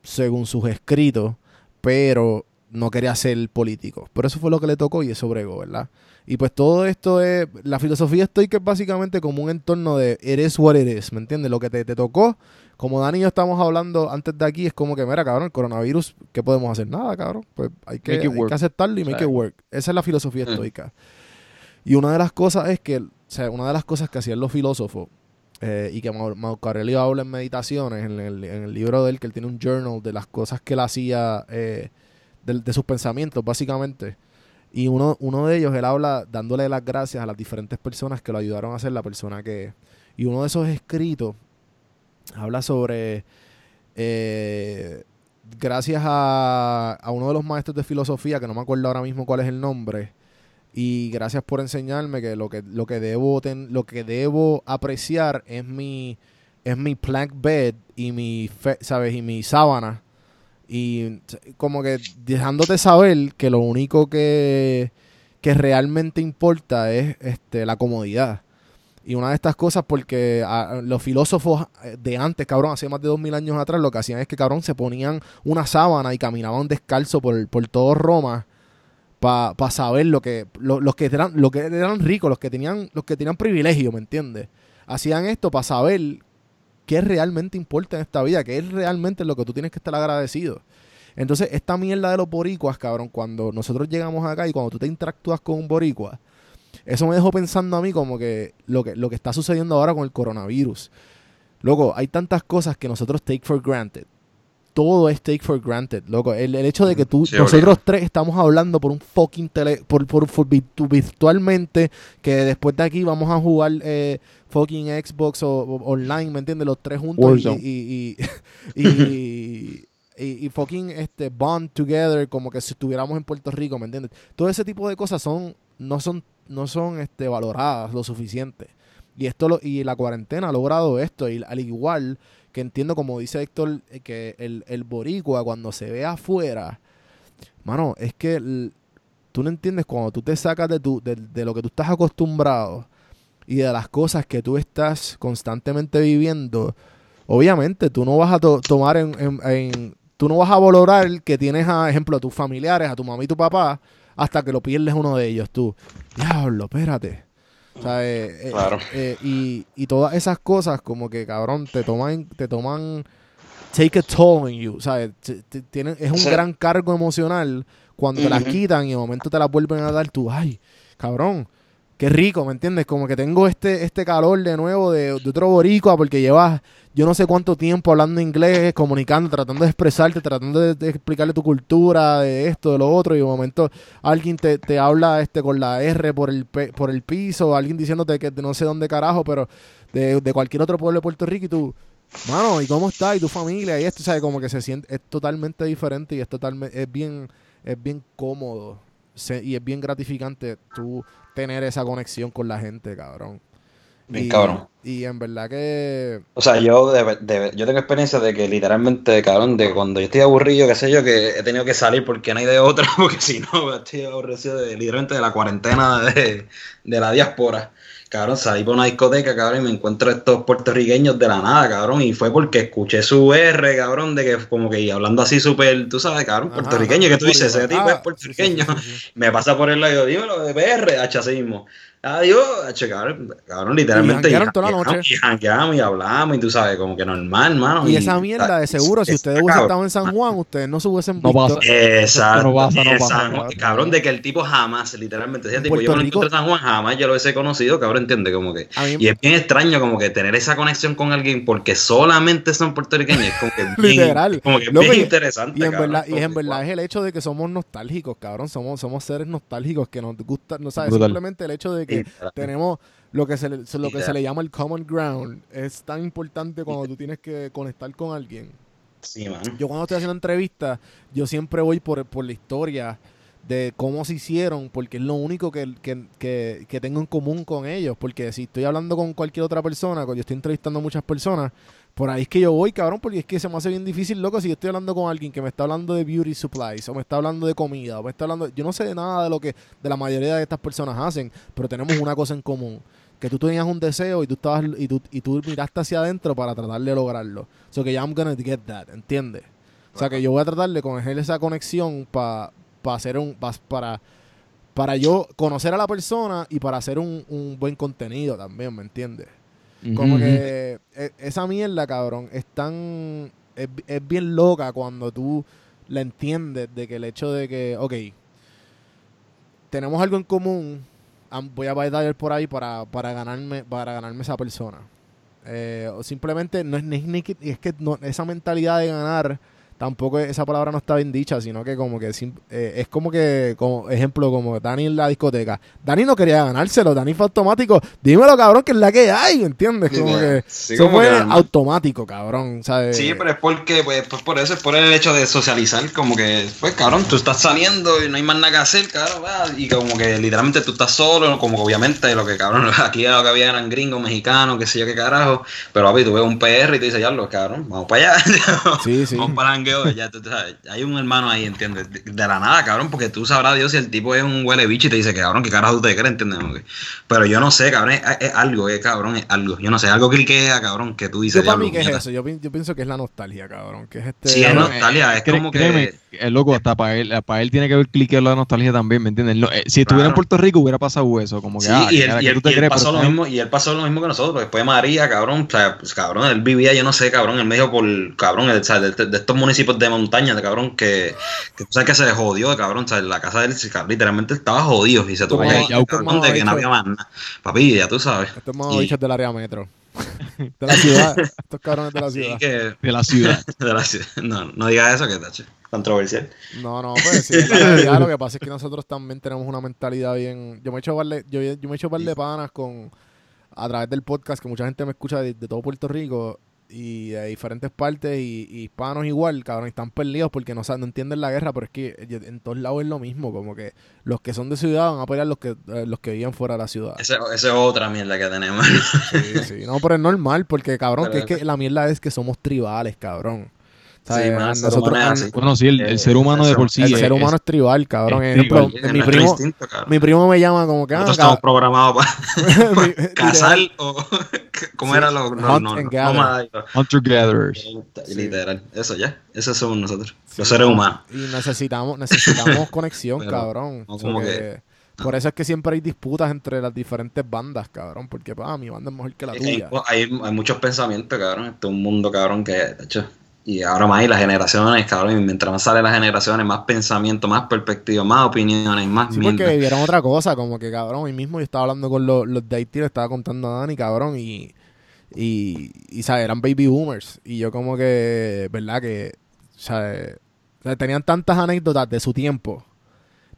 según sus escritos, pero no quería ser político. Pero eso fue lo que le tocó y eso bregó, ¿verdad? Y pues todo esto es, la filosofía estoica es básicamente como un entorno de it is what it is, ¿me entiendes? Lo que te, te tocó, como Dani y yo estamos hablando antes de aquí, es como que, mira, cabrón, el coronavirus, ¿qué podemos hacer? Nada, cabrón. Pues hay que, hay que aceptarlo y make it work. Esa es la filosofía Mm. estoica. Y una de las cosas es que, sea, una de las cosas que hacían los filósofos, eh, y que Marco Aurelio habla en Meditaciones, en el, libro de él, que él tiene un journal de las cosas que él hacía, eh, de, sus pensamientos, básicamente. Y uno, uno de ellos, él habla dándole las gracias a las diferentes personas que lo ayudaron a ser la persona que es. Y uno de esos escritos habla sobre, eh, gracias a uno de los maestros de filosofía, que no me acuerdo ahora mismo cuál es el nombre, y gracias por enseñarme que lo que, lo que debo lo que debo apreciar es mi es mi plank bed y mi sabes y mi sábana. Y como que dejándote saber que lo único que que realmente importa es este la comodidad. Y una de estas cosas porque ah, los filósofos eh, de antes, cabrón, hace más de dos mil años atrás, lo que hacían es que, cabrón, se ponían una sábana y caminaban descalzo por, por todo Roma para saber lo que lo- los que eran los que eran ricos, los que tenían los que tenían privilegio, ¿me entiendes? Hacían esto para saber qué realmente importa en esta vida, qué es realmente lo que tú tienes que estar agradecido. Entonces, esta mierda de los boricuas, cabrón, cuando nosotros llegamos acá y cuando tú te interactúas con un boricua, eso me dejó pensando a mí como que lo que, lo que está sucediendo ahora con el coronavirus. Loco, hay tantas cosas que nosotros take for granted. Todo es take for granted, loco. El, el hecho de que tú, Sí, nosotros tres estamos hablando por un fucking tele, por, por, por virtu- virtualmente, que después de aquí vamos a jugar eh, fucking Xbox o, o- online, ¿me entiendes? Los tres juntos y, Warzone. y, y, [laughs] y- y- y fucking este bond together como que si estuviéramos en Puerto Rico, ¿me entiendes? Todo ese tipo de cosas son no son no son este valoradas lo suficiente. Y esto lo, y la cuarentena ha logrado esto y al igual que entiendo como dice Héctor eh, que el, el boricua cuando se ve afuera, mano, es que tú no entiendes cuando tú te sacas de tu de, de lo que tú estás acostumbrado y de las cosas que tú estás constantemente viviendo, obviamente tú no vas a to- tomar en, en- en- tú no vas a valorar que tienes a ejemplo a tus familiares, a tu mamá y tu papá hasta que lo pierdes uno de ellos tú. Diablo, espérate. Eh, eh, Claro. eh, y, y todas esas cosas como que cabrón te toman te toman take a toll on you, ¿sabes? Tienen- es un Sí. gran cargo emocional cuando te las quitan y de momento te las vuelven a dar tú, ay, cabrón, qué rico, ¿me entiendes? Como que tengo este, este calor de nuevo de, de otro boricua porque llevas yo no sé cuánto tiempo hablando inglés, comunicando, tratando de expresarte, tratando de, explicarle tu cultura, de esto, de lo otro, y de momento alguien te, te habla este con la R por el, por el piso, alguien diciéndote que no sé dónde carajo, pero de, de cualquier otro pueblo de Puerto Rico y tú, mano, ¿y cómo estás? ¿Y tu familia? Y esto, ¿sabes? Como que se siente, es totalmente diferente y es totalmente, es bien, es bien cómodo y es bien gratificante tú tener esa conexión con la gente, cabrón. Bien y, cabrón. Y en verdad que... O sea, yo de- de- yo tengo experiencia de que literalmente, cabrón, de cuando yo estoy aburrido, qué sé yo, que he tenido que salir porque no hay de otra, [laughs] porque si no, estoy aburrido de, literalmente de la cuarentena de, de la diáspora. Cabrón, salí por una discoteca, cabrón, y me encuentro estos puertorriqueños de la nada, cabrón, y fue porque escuché su R, cabrón, de que como que hablando así súper, tú sabes, cabrón, Ajá, puertorriqueño, ajá, que tú dices, ese tipo [laughs] ah, es puertorriqueño. sí, sí, sí, sí, sí. Me pasa por el lado dímelo de PR, hacha así mismo. Adiós, che, cabrón, cabrón, literalmente. Y toda la jangueamos, noche. Y jangueamos y hablamos, y tú sabes, como que normal, mano. Y esa mierda, de seguro, si es- ustedes hubiesen estado en San Juan, ustedes no se hubiesen No pasa. Exacto. No pasa, no pasa, exacto. cabrón. Cabrón, de que el tipo jamás, literalmente, En tipo, yo no encontré San Juan, jamás yo lo hubiese conocido, cabrón, entiende, como que. A mí- Y es bien extraño, como que tener esa conexión con alguien porque solamente son puertorriqueños, es como que [laughs] bien, Literal. como que Loco, bien y- interesante. Y en cabrón, verdad, y en verdad es el hecho de que somos nostálgicos, cabrón. Somos, somos seres nostálgicos que nos gusta, no sabes, Brutal. simplemente el hecho de que Tenemos lo que se le, lo que se le llama el common ground es tan importante cuando tú tienes que conectar con alguien. Sí, man. Yo cuando estoy haciendo entrevistas, yo siempre voy por, por la historia de cómo se hicieron, porque es lo único que, que, que- que tengo en común con ellos. Porque si estoy hablando con cualquier otra persona, cuando yo estoy entrevistando a muchas personas, por ahí es que yo voy, cabrón, porque es que se me hace bien difícil, loco, si yo estoy hablando con alguien que me está hablando de beauty supplies, o me está hablando de comida, o me está hablando... Yo no sé de nada de lo que de la mayoría de estas personas hacen, pero tenemos una cosa en común. Que tú tenías un deseo y tú estabas y tú, y tú miraste hacia adentro para tratar de lograrlo. So que ya I'm gonna get that, ¿entiendes? O sea que yo voy a tratar de coger esa conexión para hacer un pa- para para yo conocer a la persona y para hacer un, un buen contenido también, ¿me entiendes? Como que e- esa mierda, cabrón, es tan es, es bien loca cuando tú la entiendes de que el hecho de que, ok, tenemos algo en común, voy a bailar por ahí para, para ganarme para ganarme esa persona. Eh, o simplemente no es, que- es que no- esa mentalidad de ganar tampoco es- esa palabra no está bien dicha, sino que como que eh, es como que, como ejemplo, como Dani en la discoteca. Dani no quería ganárselo, Dani fue automático. Dímelo, cabrón, que es la que hay, ¿entiendes? Como pues, que sí, eso como fue que, automático, cabrón. ¿sabes? Sí, pero es porque, pues, pues por eso, es por el hecho de socializar, como que, pues cabrón, tú estás saliendo y no hay más nada que hacer, cabrón, va, y como que literalmente tú estás solo, como que obviamente lo que cabrón, [laughs] aquí lo que había eran gringos, mexicanos, qué sé yo qué carajo, pero papi, tú ves un PR y te dices, ya lo cabrón, vamos para allá, [laughs] Sí, sí. vamos para ya tú sabes, hay un hermano ahí, ¿entiendes? De, de la nada, cabrón, porque tú sabrás Dios si el tipo es un huele bicho y te dice, cabrón, qué carajo tú te crees, ¿entiendes? Pero yo no sé, cabrón, es, es algo, es cabrón, es algo, yo no sé, algo cliquea, cabrón, que tú dices, Yo para mí "Diablo, que es puñeta". eso, yo, yo pienso que es la nostalgia, cabrón, que es este... Sí, es nostalgia, eh, es como que- créeme, el loco, hasta para él, para él tiene que haber cliqueado la nostalgia también, ¿me entiendes? No, eh, si estuviera en. Puerto Rico hubiera pasado eso, como que, Sí, ah, y él, y y pasó lo está- mismo, y él pasó lo mismo que nosotros. Después María, cabrón, o sea, pues, cabrón, él vivía, yo no sé, cabrón, él me dijo por, cabrón, el- o sea, de, de estos municipios de montaña, de cabrón, que, que tú sabes que se jodió, cabrón, o sea, la casa de él cabrón, literalmente estaba jodido y se tuvo que ir, de que no había más nada. Papi, ya tú sabes. Estos más Y- bichos del área metro. [laughs] de la ciudad. [laughs] Estos cabrones de la ciudad. que, de la ciudad. [laughs] de la ciudad. no, no digas eso, que tache, controversial. No, no, pues sí, realidad lo que pasa es que nosotros también tenemos una mentalidad bien... Yo me he hecho par de, yo, yo me he hecho par de panas con... A través del podcast, que mucha gente me escucha de, de todo Puerto Rico y de diferentes partes y, y hispanos igual, cabrón, están perdidos porque no, no entienden la guerra, pero es que eh, en todos lados es lo mismo, como que los que son de ciudad van a pelear los que, eh, los que viven fuera de la ciudad. Esa esa es otra mierda que tenemos. Sí, sí. No, pero es normal, porque cabrón, Pero- que es que la mierda es que somos tribales, cabrón. ¿Sabes? Sí, ser Nosotros. Bueno, sí, el, el Eh, ser humano de por sí. el es- ser humano es, tribal, cabrón. es Ejemplo, tribal. mi primo, instinto, cabrón. mi primo me llama como que... ah, Nosotros estamos programados para [laughs] cazar o [laughs] cómo Sí, era lo hunt no, no, no, Hunter Gatherers. literal eso ya eso somos nosotros Sí, los seres no, humanos Y necesitamos, necesitamos conexión, [laughs] Pero, cabrón. no como que- que- Por eso es que siempre hay disputas entre las diferentes bandas, cabrón. Porque, pa, mi banda es mejor que la tuya. hay, hay, hay muchos pensamientos cabrón esto es un mundo cabrón que de hecho y ahora más y las generaciones cabrón mientras más salen las generaciones más pensamiento más perspectiva más opiniones más Sí, porque mierda. vivieron otra cosa, como que cabrón, hoy mismo yo estaba hablando con los, los de Haití, le estaba contando a Dani, cabrón, y, y, y ¿sabes? eran baby boomers. Y yo como que, ¿verdad? Que, ¿sabes? Tenían tantas anécdotas de su tiempo,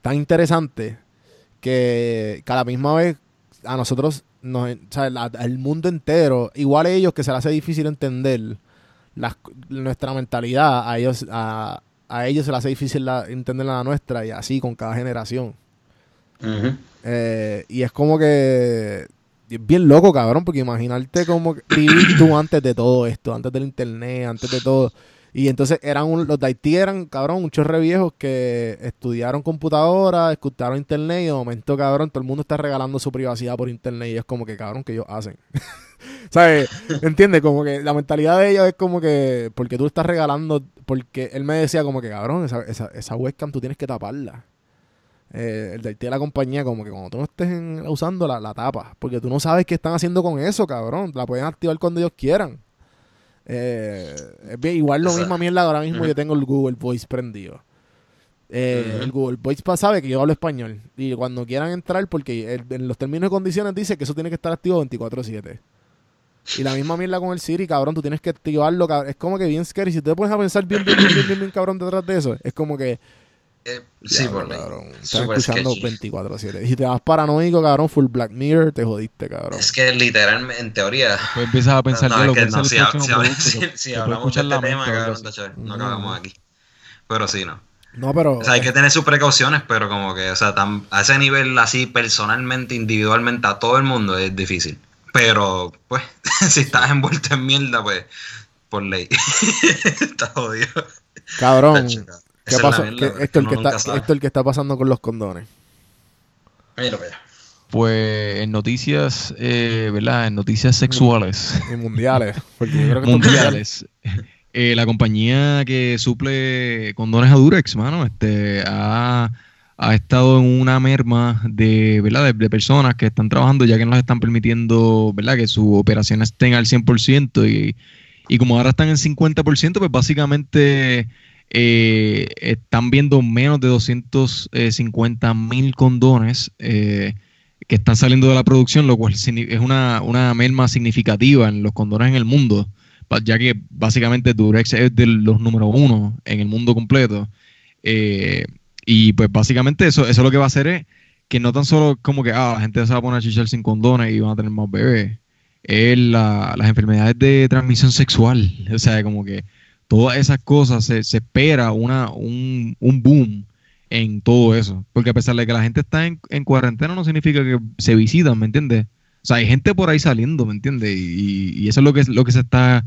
tan interesantes, que, que a la misma vez a nosotros, nos, ¿sabes? El mundo entero, igual a ellos que se les hace difícil entender las- nuestra mentalidad, a ellos, a, a ellos se les hace difícil la- entender la nuestra y así con cada generación. Eh, y es como que es bien loco, cabrón, porque imaginarte como [clears throat] vivir tú antes de todo esto, antes del internet, antes de todo. Y entonces eran un- los de Haití eran, cabrón, un chorre viejos que estudiaron computadora, escucharon internet y de momento, cabrón, todo el mundo está regalando su privacidad por internet y es como que, cabrón, que ellos hacen. [laughs] ¿Sabes? ¿Entiendes? Como que la mentalidad de ellos es como que, porque tú estás regalando, porque él me decía como que, cabrón, esa, esa, esa webcam tú tienes que taparla. eh, el de la compañía, como que cuando tú no estés en- usando la, la tapa, porque tú no sabes qué están haciendo con eso, cabrón. La pueden activar cuando ellos quieran. Eh, igual lo O sea, misma mierda, ahora mismo yo tengo el Google Voice prendido. Eh. El Google Voice sabe que yo hablo español. Y cuando quieran entrar, porque el- en los términos y condiciones dice que eso tiene que estar activo 24-7. Y la misma mierda con el Siri, cabrón, tú tienes que activarlo, cabrón. Es como que bien scary. Si tú te pones a pensar bien, bien, bien, bien, bien, bien, cabrón, detrás de eso, es como que. Eh, sí, por ley. cabrón. Estás escuchando sketchy. 24-7. Y si te vas paranoico, cabrón, full Black Mirror, te jodiste, cabrón. Es que literalmente, en teoría. Pues empiezas a pensar, no, lo que no, si, [laughs] hablamos de este tema, cabrón, no acabamos aquí. Pero sí, no. No, pero. O sea, hay que tener sus precauciones, pero como que, o sea, tan- a ese nivel así, personalmente, individualmente, a todo el mundo es difícil. Pero, pues, [laughs] si estás envuelto en mierda, pues, por ley. [laughs] Estás jodido. Cabrón. ¿Qué es pasó? ¿Qué- esto, el que está, esto el que está pasando con los condones. Mira. Pues en noticias, eh, ¿verdad? En noticias sexuales Y mundiales. Porque yo creo que es mundiales. [laughs] eh, la compañía que suple condones a Durex, mano, este, ha, ha estado en una merma de, ¿verdad? De, de personas que están trabajando ya que no les están permitiendo, ¿verdad? Que sus operaciones estén al 100% y, y como ahora están en 50%, pues básicamente eh, están viendo menos de 250 mil condones eh, que están saliendo de la producción, lo cual es una, una merma significativa en los condones en el mundo, ya que básicamente Durex es de los número uno en el mundo completo. Eh, y pues básicamente eso, eso lo que va a hacer es que no tan solo como que ah, la gente se va a poner a chichar sin condones y van a tener más bebés, es la- las enfermedades de transmisión sexual. [laughs] O sea, como que todas esas cosas se, se espera una, un, un boom en todo eso. Porque a pesar de que la gente está en, en cuarentena, no significa que se visitan, ¿me entiendes? O sea, hay gente por ahí saliendo, ¿me entiendes? Y, y eso es lo que, lo que se está,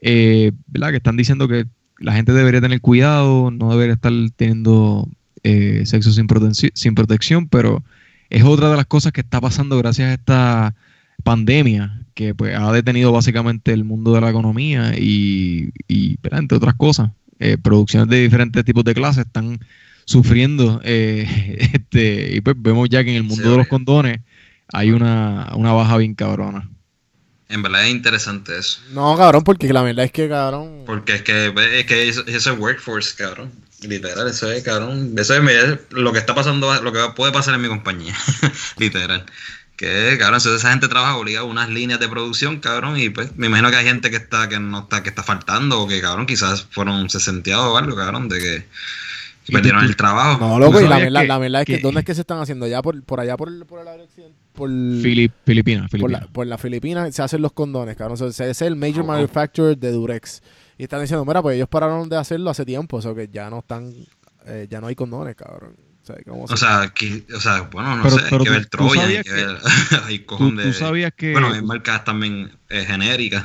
eh, ¿verdad? Que están diciendo que la gente debería tener cuidado, no debería estar teniendo eh, sexo sin, protec- sin protección, pero es otra de las cosas que está pasando gracias a esta pandemia que pues ha detenido básicamente el mundo de la economía y, entre otras cosas, eh, producciones de diferentes tipos de clases están sufriendo eh, [laughs] este, y pues vemos ya que en el mundo Sí, de los condones hay una, una baja bien cabrona. En verdad es interesante eso. No, cabrón, porque la verdad es que, cabrón. Porque es que, es que eso, eso es workforce, cabrón. Literal, eso es, cabrón. Eso es, es lo que está pasando, lo que puede pasar en mi compañía. [laughs] Literal. Que, cabrón, si esa gente trabaja obligado a unas líneas de producción, cabrón, y pues me imagino que hay gente que está, que no está, que está faltando, o que cabrón, quizás fueron cesenteados o algo, cabrón, de que perdieron tú- el trabajo. No, loco, y la verdad, que- la verdad es que, que- ¿dónde es que se están haciendo? Ya por, por allá, por, el- por el área occidental, por, Filip- Filipinas, por, la, Filipinas. por la Filipinas se hacen los condones, cabrón. O sea, ese es el major Oh, oh. manufacturer de Durex. Y están diciendo, mira, pues ellos pararon de hacerlo hace tiempo, o sea que ya no están, eh, ya no hay condones, cabrón. O sea, ¿cómo se- O sea, que- o sea, bueno, no Pero- sé, hay pero que tú- ver Troya, hay sabías que que- ver. [laughs] hay ¿Tú, cojón tú de. sabías que, Bueno, hay marcas también eh, genéricas.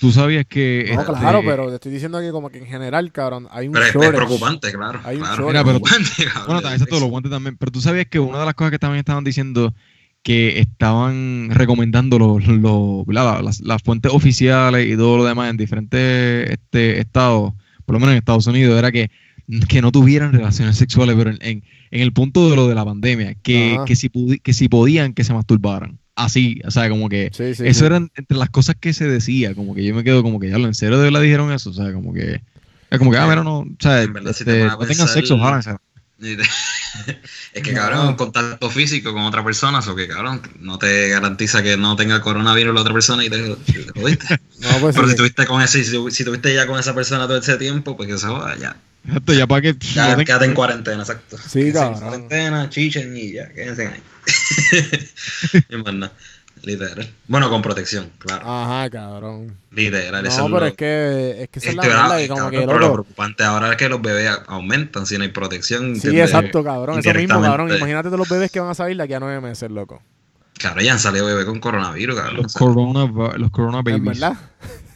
tú sabías que no, este, claro, pero te estoy diciendo que como que en general, cabrón, hay un Pero es, es shortage. preocupante, claro. Hay un claro, shortage. Mira, pero- preocupante, [laughs] cabrón. Bueno, también exacto, los guantes también. Pero tú sabías que una de las cosas que también estaban diciendo que estaban recomendando los, los- las, las fuentes oficiales y todo lo demás en diferentes este, estados, por lo menos en Estados Unidos, era que, que no tuvieran relaciones sexuales, pero en, en- en el punto de lo de la pandemia, que, que, si pudi- que si podían que se masturbaran. Así, o sea, como que Sí, sí, eso sí. eran entre las cosas que se decía, como que yo me quedo como que ya lo en serio de verdad dijeron eso, o sea, como que es como que, ah, mira, no, o sea, En verdad, si te este, no tengan pensar- sexo, jálense. [laughs] Es que, No. cabrón, contacto físico con otra persona, eso que, cabrón, no te garantiza que no tenga coronavirus la otra persona y te, te jodiste. [laughs] No, pues Pero sí. si tuviste con ese, si, si tuviste ya con esa persona todo ese tiempo, pues que se joda, ya. Exacto, ya para que Ya, quédate en cuarentena, exacto. Sí, Quédense cabrón. En cuarentena, chichen y ya, quédense ahí. [laughs] verdad, literal. Bueno, con protección, claro. Ajá, cabrón. Literal, eso No, es pero lo- es que, es que esa es la ah, que como cabrón, que pero lo preocupante ahora es que los bebés aumentan si no hay protección. Sí, ¿entiendes? exacto, cabrón. Eso mismo, cabrón. Imagínate todos los bebés que van a salir de aquí a nueve meses, loco. Claro, ya han salido bebés con coronavirus, cabrón. los corona, los corona ¿En babies. verdad?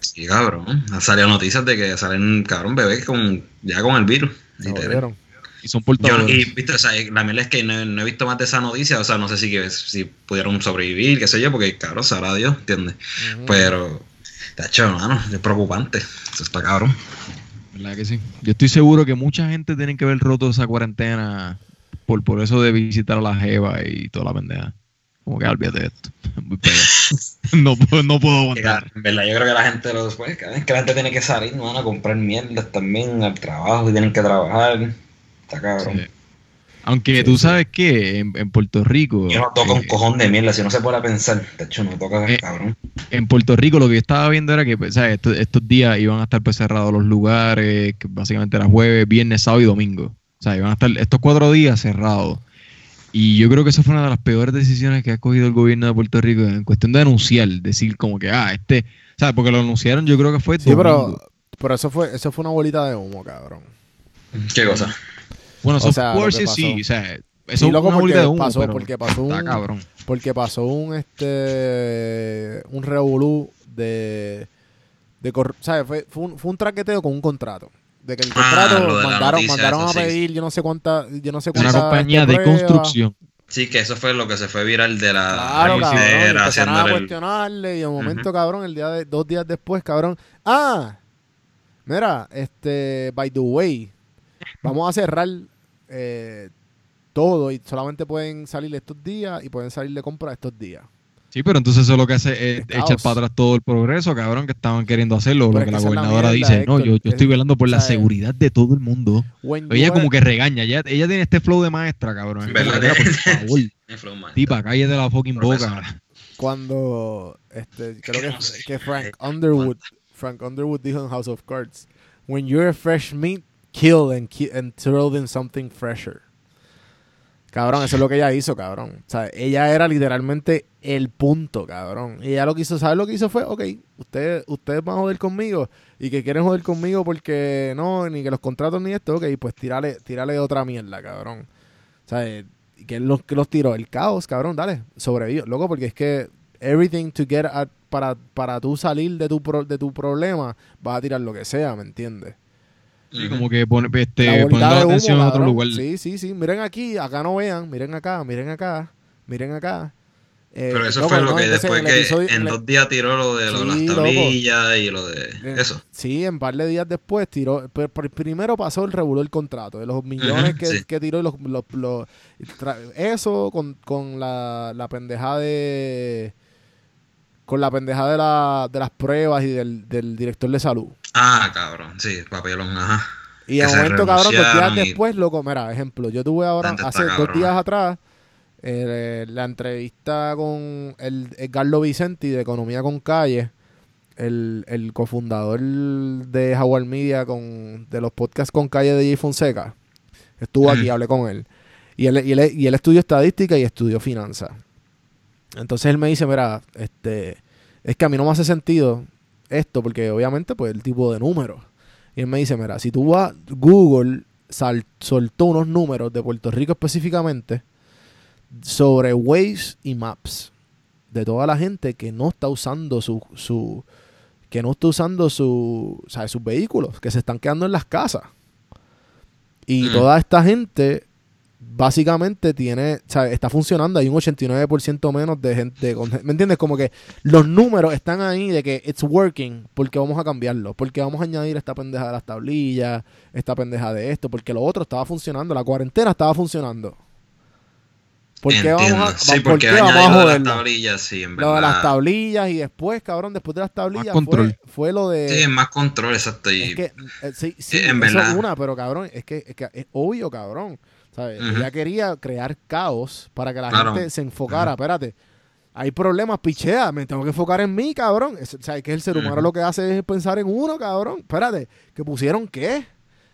Sí, cabrón. Han salido noticias de que salen, cabrón, bebés con, ya con el virus. Literal. Y son Yo, portadores. y, viste, o sea, la mierda es que no, no he visto más de esa noticia, o sea, no sé si, si pudieron sobrevivir, qué sé yo, porque, cabrón, sabrá Dios, ¿entiendes? Ujú. Pero, tacho, mano, es preocupante. Eso está cabrón. ¿Verdad que sí? Yo estoy seguro que mucha gente tiene que ver roto esa cuarentena por, por eso de visitar a la Jeva y toda la pendeja. Como que "Ah, olvídate de esto. [laughs] [laughs] No, puedo- no puedo aguantar. En verdad, yo creo que la gente lo después, es que la gente tiene que salir, ¿no? a comprar mierdas también al trabajo y tienen que trabajar. Está cabrón. Sí. Aunque tú sabes que en, en Puerto Rico. Yo no toco un eh, cojón de mierda, si no se puede pensar. De hecho, no toca, Eh, cabrón. en Puerto Rico lo que yo estaba viendo era que pues, ¿sabes? Estos, estos días iban a estar pues, cerrados los lugares, que básicamente era jueves, viernes, sábado y domingo. O sea, iban a estar estos cuatro días cerrados. Y yo creo que eso fue una de las peores decisiones que ha cogido el gobierno de Puerto Rico en cuestión de anunciar, decir como que, ah, este, ¿sabes? Porque lo anunciaron yo creo que fue Sí, pero, domingo. pero eso fue eso fue una bolita de humo, cabrón. ¿Qué cosa? Bueno, o sea, course pasó. sí, o sea, eso Sí, loco, una porque bolita de humo, pasó- pero porque pasó está un- cabrón. Porque pasó un este un revolú de de ¿sabes? Fue, fue, un, fue un traqueteo con un contrato. De que el Ah, contrato lo de la mandaron, noticia mandaron esa, a sí, pedir yo no sé cuánta, yo no sé Una compañía de construcción. Sí, que eso fue lo que se fue viral de la Claro, cabrón. era empezaron a el- cuestionarle y de momento, cabrón, el día de, dos días después, cabrón. Ah, mira, este, by the way, vamos a cerrar eh, todo y solamente pueden salir estos días y pueden salir de compra estos días. Sí, pero entonces eso lo que hace es Es echar para atrás todo el progreso, cabrón, que estaban queriendo hacerlo. Pero Lo es que la es gobernadora mierda, dice, no, yo, yo estoy Es- velando por la seguridad de todo el mundo. When Ella you como are- que regaña, ella, ella tiene este flow de maestra, cabrón. Es como ¿Verdad? que, "Mira, por [laughs] favor, tipa, cállate la fucking Profesor. boca. cuando este, creo que, [laughs] que Frank Underwood Frank Underwood dijo en House of Cards when you're a fresh meat kill and, ki- and throw in something fresher cabrón eso es lo que ella hizo cabrón. O sea ella era literalmente el punto cabrón. Y ella lo que hizo ¿sabes lo que hizo fue ok ustedes ustedes van a joder conmigo y que quieren joder conmigo porque no ni que los contratos ni esto ok pues tírale tírale otra mierda cabrón. O sea eh, que los que los tiró. El caos cabrón dale sobrevivió loco porque es que everything to get at- para para tú salir de tu pro- de tu problema vas a tirar lo que sea me entiendes Sí, como que pone, la este, poniendo humo, atención en otro lugar. sí sí sí miren aquí acá no vean miren acá miren acá miren acá Eh, Pero eso loco, fue lo no, que después el que episodio- en dos días tiró lo de, lo de Sí, las loco. tablillas y lo de Eh, eso. Sí, en par de días después tiró. pero- pero primero pasó el revolú el contrato, de los millones que, sí. que tiró y los, los- los- tra- eso con, con la, la pendejada de. Con la pendejada de, la, de las pruebas y del, del director de salud. Ah, cabrón, sí, papelón, ajá. Y de momento, cabrón, dos días después, loco, mira, ejemplo, yo tuve ahora, está hace dos días atrás, eh, la entrevista con el Edgardo Vicenti de Economía con Calle, el, el cofundador de Jaguar Media con, de los podcasts con Calle de Jay Fonseca. Estuvo aquí, hablé con él. Y él, y él. y él estudió estadística y estudió finanzas. Entonces él me dice, mira, este, es que a mí no me hace sentido esto, porque obviamente, pues, el tipo de números. Y él me dice, mira, si tú vas, Google sal- soltó unos números de Puerto Rico específicamente sobre Waze y Maps de toda la gente que no está usando su, su que no está usando su, sus vehículos, que se están quedando en las casas. Y Mm. toda esta gente básicamente tiene, o sea, está funcionando, hay un 89% menos de gente, con- ¿me entiendes? Como que los números están ahí de que it's working, porque vamos a cambiarlo, porque vamos a añadir esta pendeja de las tablillas, esta pendeja de esto, porque lo otro estaba funcionando, la cuarentena estaba funcionando. ¿Por qué vamos a, Sí, ¿por porque qué vamos a de las tablillas, sí, en Lo de las verdad. tablillas y después, cabrón, después de las tablillas fue, lo de... Sí, más control, exacto. Y Es que, eh, sí, sí, en eso verdad. es una, pero cabrón, es que, es que es obvio, cabrón. ¿Sabes? Ella quería crear caos para que la Claro. gente se enfocara. Espérate, hay problemas, pichea, me tengo que enfocar en mí, cabrón. Es, o sea, es que el ser humano lo que hace es pensar en uno, cabrón. Espérate, ¿que pusieron qué?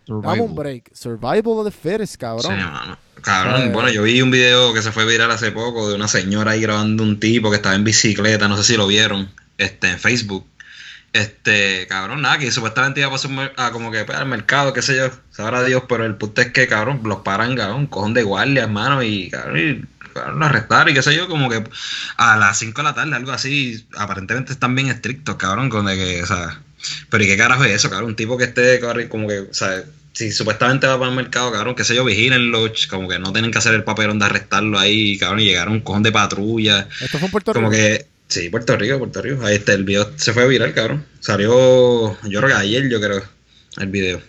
Dame un Survival. break. Survival of the fittest, Sí, cabrón. mano. Cabrón, Eh. bueno, yo vi un video que se fue viral hace poco de una señora ahí grabando un tipo que estaba en bicicleta, no sé si lo vieron, este, en Facebook. Este, cabrón, nada, que supuestamente iba a pasar a como que pues, al mercado, qué sé yo, sabrá Dios, pero el punto es que, cabrón, los paran, cabrón, cojón de guardia, hermano, y, cabrón, y, cabrón, lo arrestaron y qué sé yo, como que a las 5 de la tarde, algo así, aparentemente están bien estrictos, cabrón, con de que, o sea, pero ¿y qué carajo es eso, cabrón? Un tipo que esté, cabrón, como que, o sea, si supuestamente va para el mercado, cabrón, qué sé yo, vigílenlo, como que no tienen que hacer el papelón de arrestarlo ahí, cabrón, y llegaron un cojón de patrulla, Esto fue en Puerto como Rico. que, sí, Puerto Rico, Puerto Rico, ahí está, el video se fue viral, cabrón, salió, yo creo que ayer, yo creo, el video.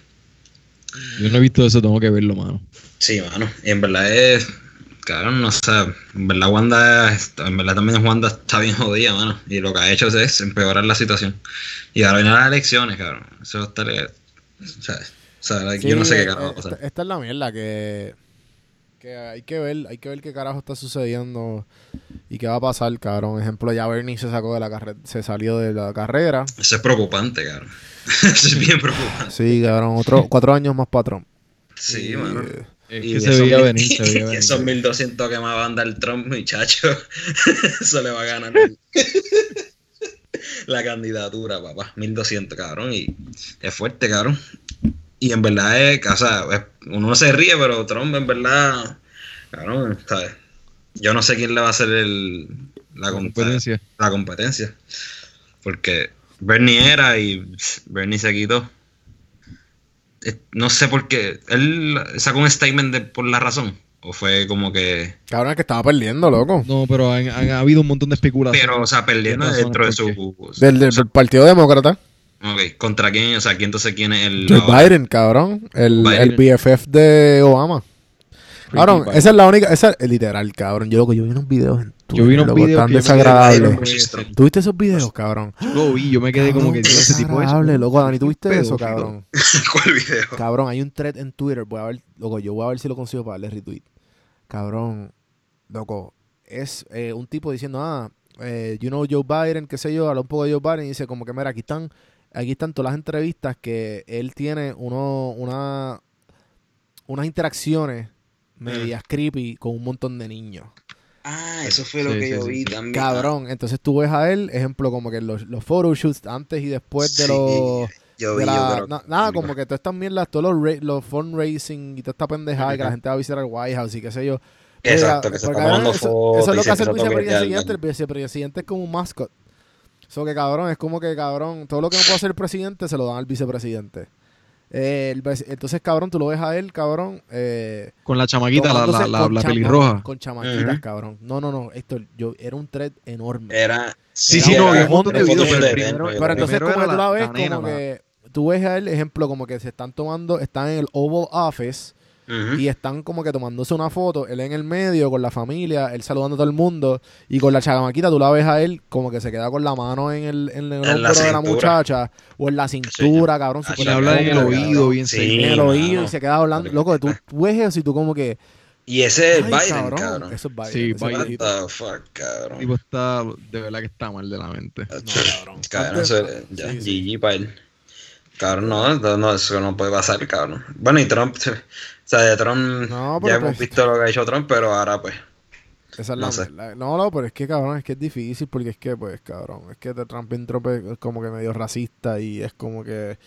Yo no he visto eso, tengo que verlo, mano. Sí, mano. Y en verdad es. Cabrón, no sé. En verdad, Wanda. En verdad, también Wanda está bien jodida, mano. Y lo que ha hecho es empeorar la situación. Y ahora vienen las elecciones, cabrón. Eso está. O sea, o sea, yo no sé qué carajo va a eh, pasar. Esta, esta es la mierda que, que hay que ver, hay que ver qué carajo está sucediendo y qué va a pasar, cabrón. Ejemplo, ya Bernie se sacó de la carrera, se salió de la carrera. Eso es preocupante, cabrón. [laughs] Eso es bien preocupante. Sí, cabrón, otro, cuatro años más patrón. Sí, Y, mano. Y se esos veía mil- venir, se veía [laughs] y venir. esos 1200 que me va a dar Trump, muchacho. [laughs] Eso le va a ganar. la candidatura, papá. 1200, cabrón. Y es fuerte, cabrón. Y en verdad es, o sea, uno se ríe, pero Trump en verdad, cabrón, ¿sabes? Yo no sé quién le va a hacer el, la, La com- competencia. la competencia. Porque Bernie era y Bernie se quitó. No sé por qué. Él sacó un statement de, por la razón. O fue como que. cabrón, es que estaba perdiendo, loco. No, pero han, han habido un montón de especulaciones. Pero, o sea, perdiendo dentro de su. Del, del- o sea, del Partido Demócrata. Ok, ¿contra quién? O sea, ¿quién entonces quién es el. Joe Biden, cabrón. El, Biden. el BFF de Obama. Cabrón, esa es la única, esa es literal, cabrón. Yo, loco, yo vi unos videos en Yo vi unos videos tan desagradables. ¿Tuviste esos videos, cabrón? Yo lo vi, yo me quedé como que Cabrón, "Dios, ese tipo un- loco, Dani, ¿tuviste eso, pedófilo". cabrón? [laughs] ¿Cuál video? Cabrón, hay un thread en Twitter, voy a ver, loco, yo voy a ver si lo consigo para darle retweet. Cabrón, loco, es eh, un tipo diciendo, ah, eh, you know Joe Biden, qué sé yo, habla un poco de Joe Biden y dice como que, mira, aquí están, aquí están todas las entrevistas que él tiene uno, una, unas interacciones medias creepy con un montón de niños. Ah, eso fue lo Sí, que sí, yo sí, vi sí. también. Cabrón, entonces tú ves a él, ejemplo, como que los, los photoshoots antes y después de los... Yo vi, la- yo, pero- na- nada, como que todas estas mierdas, todos los, los fundraising y toda esta pendejada y que la gente va a visitar el White House y qué sé yo. Exacto, Oiga, que se está tomando cabrón, eso, fotos. eso es lo que hace el vicepresidente. El vicepresidente es como un mascot. Eso que cabrón, es como que cabrón, todo lo que no puede hacer el presidente se lo dan al vicepresidente. Eh, el entonces, cabrón, tú lo ves a él, cabrón. Eh, Con la chamaquita, la, la, la, la chama- pelirroja. Con chamaquitas, Ujú. cabrón. No, no, no. Esto, yo, era un thread enorme. Era. Sí, Era sí, un no, había un montón montón de de videos, fotos pero de primero, Pero creo. entonces, como era tú la ves, como que tú ves a él, ejemplo, como que se están tomando, están en el Oval Office Y están como que tomándose una foto, él en el medio con la familia, él saludando a todo el mundo y con la chamaquita tú la ves a él como que se queda con la mano en el, en el En la hombro de la cintura. muchacha o en la cintura, cabrón, Ah, súper Y le habla en el oído, cabrón. bien Sí, en el oído y se queda hablando, loco, tú, tú [laughs] ves eso y tú como que Y ese es Biden, cabrón. Eso es Biden. Sí, ese Biden. What the fuck, cabrón. tipo está, de verdad que está mal de la mente. No, cabrón. Cabrón, eso, ya, sí, sí. GG para él. Cabrón, no, no, no, eso no puede pasar, cabrón. Bueno, y Trump, sea, de Trump No, pero ya hemos pues- visto lo que ha hecho Trump, pero ahora pues. Esa es No la, sé. la- no, no, pero es que cabrón, es que es difícil porque es que, pues, cabrón, es que Trump en Trump es como que medio racista y es como que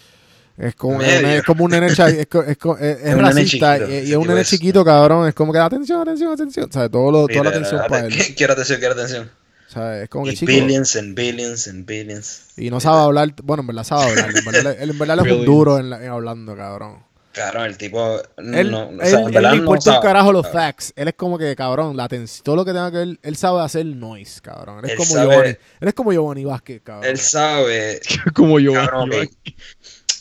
es como, Medio. es como un nene es, es es- [laughs] es Es un nene racista chiquito, y, y es un nene chiquito, cabrón, es como que atención, atención, atención, o sea, todo lo, toda la atención para él, [laughs] Quiero atención, quiero atención. o sea, es como que Y chico billions and billions and billions. y no sabe hablar, bueno, en verdad sabe hablar, en verdad, él en verdad es un duro en, la- en hablando, cabrón. Cabrón, el tipo. Él, no, o él, sea, él verdad le no importa un carajo los facts. Él es como que, cabrón, la todo lo que tenga que ver, él sabe hacer noise, cabrón. Él es Él como sabe- Giovanni. Él es como Giovanni Vázquez, cabrón. Él sabe. [laughs] Como yo. Cabrón, ok.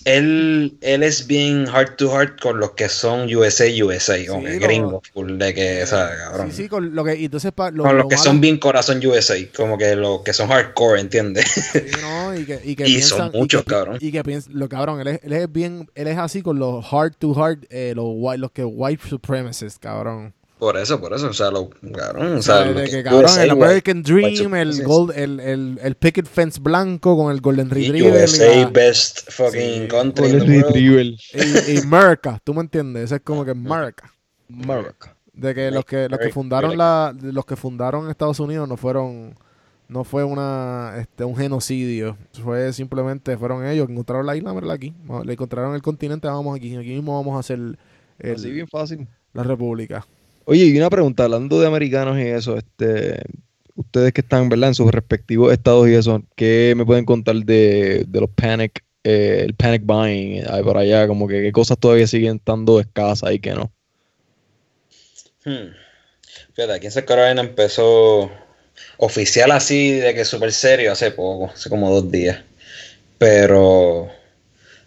Él, él es bien heart to heart con los que son USA, USA, con Sí, el lo- gringo, full de que, sea, cabrón. Sí, sí, con lo que, entonces pa- lo, con los lo que malo- son bien corazón USA, como que los que son hardcore, ¿entiendes? sí, ¿no? y que, y que [laughs] Y piensan- son muchos, y que, cabrón. Y que piensan, lo cabrón, él es, él es bien, él es así con los hard to hard, eh, los white, los que white supremacists, cabrón. Por eso, por eso, o sea, lo, cabrón, o sea, de que que, cabrón, USA, el American Dream, el gold, el, el, el picket fence blanco con el golden y retriever y, USA, la- best fucking Sí. country Golden. Retriever. y, y America, ¿tú me entiendes? Eso es como que America. America. De que los que los que fundaron la los que fundaron Estados Unidos no fueron no fue una este un genocidio, fue simplemente fueron ellos que encontraron la isla, mírala aquí, le encontraron el continente, vamos aquí, aquí mismo vamos a hacer el- Así bien fácil. la república. Oye, y una pregunta, hablando de americanos y eso, este, ustedes que están, ¿verdad? En sus respectivos estados y eso, ¿qué me pueden contar de, de los panic, eh, el panic buying ahí por allá? Como que qué cosas todavía siguen estando escasas y que no. Hmm. Fíjate, aquí en South Carolina empezó oficial así de que súper serio hace poco, hace como dos días. Pero,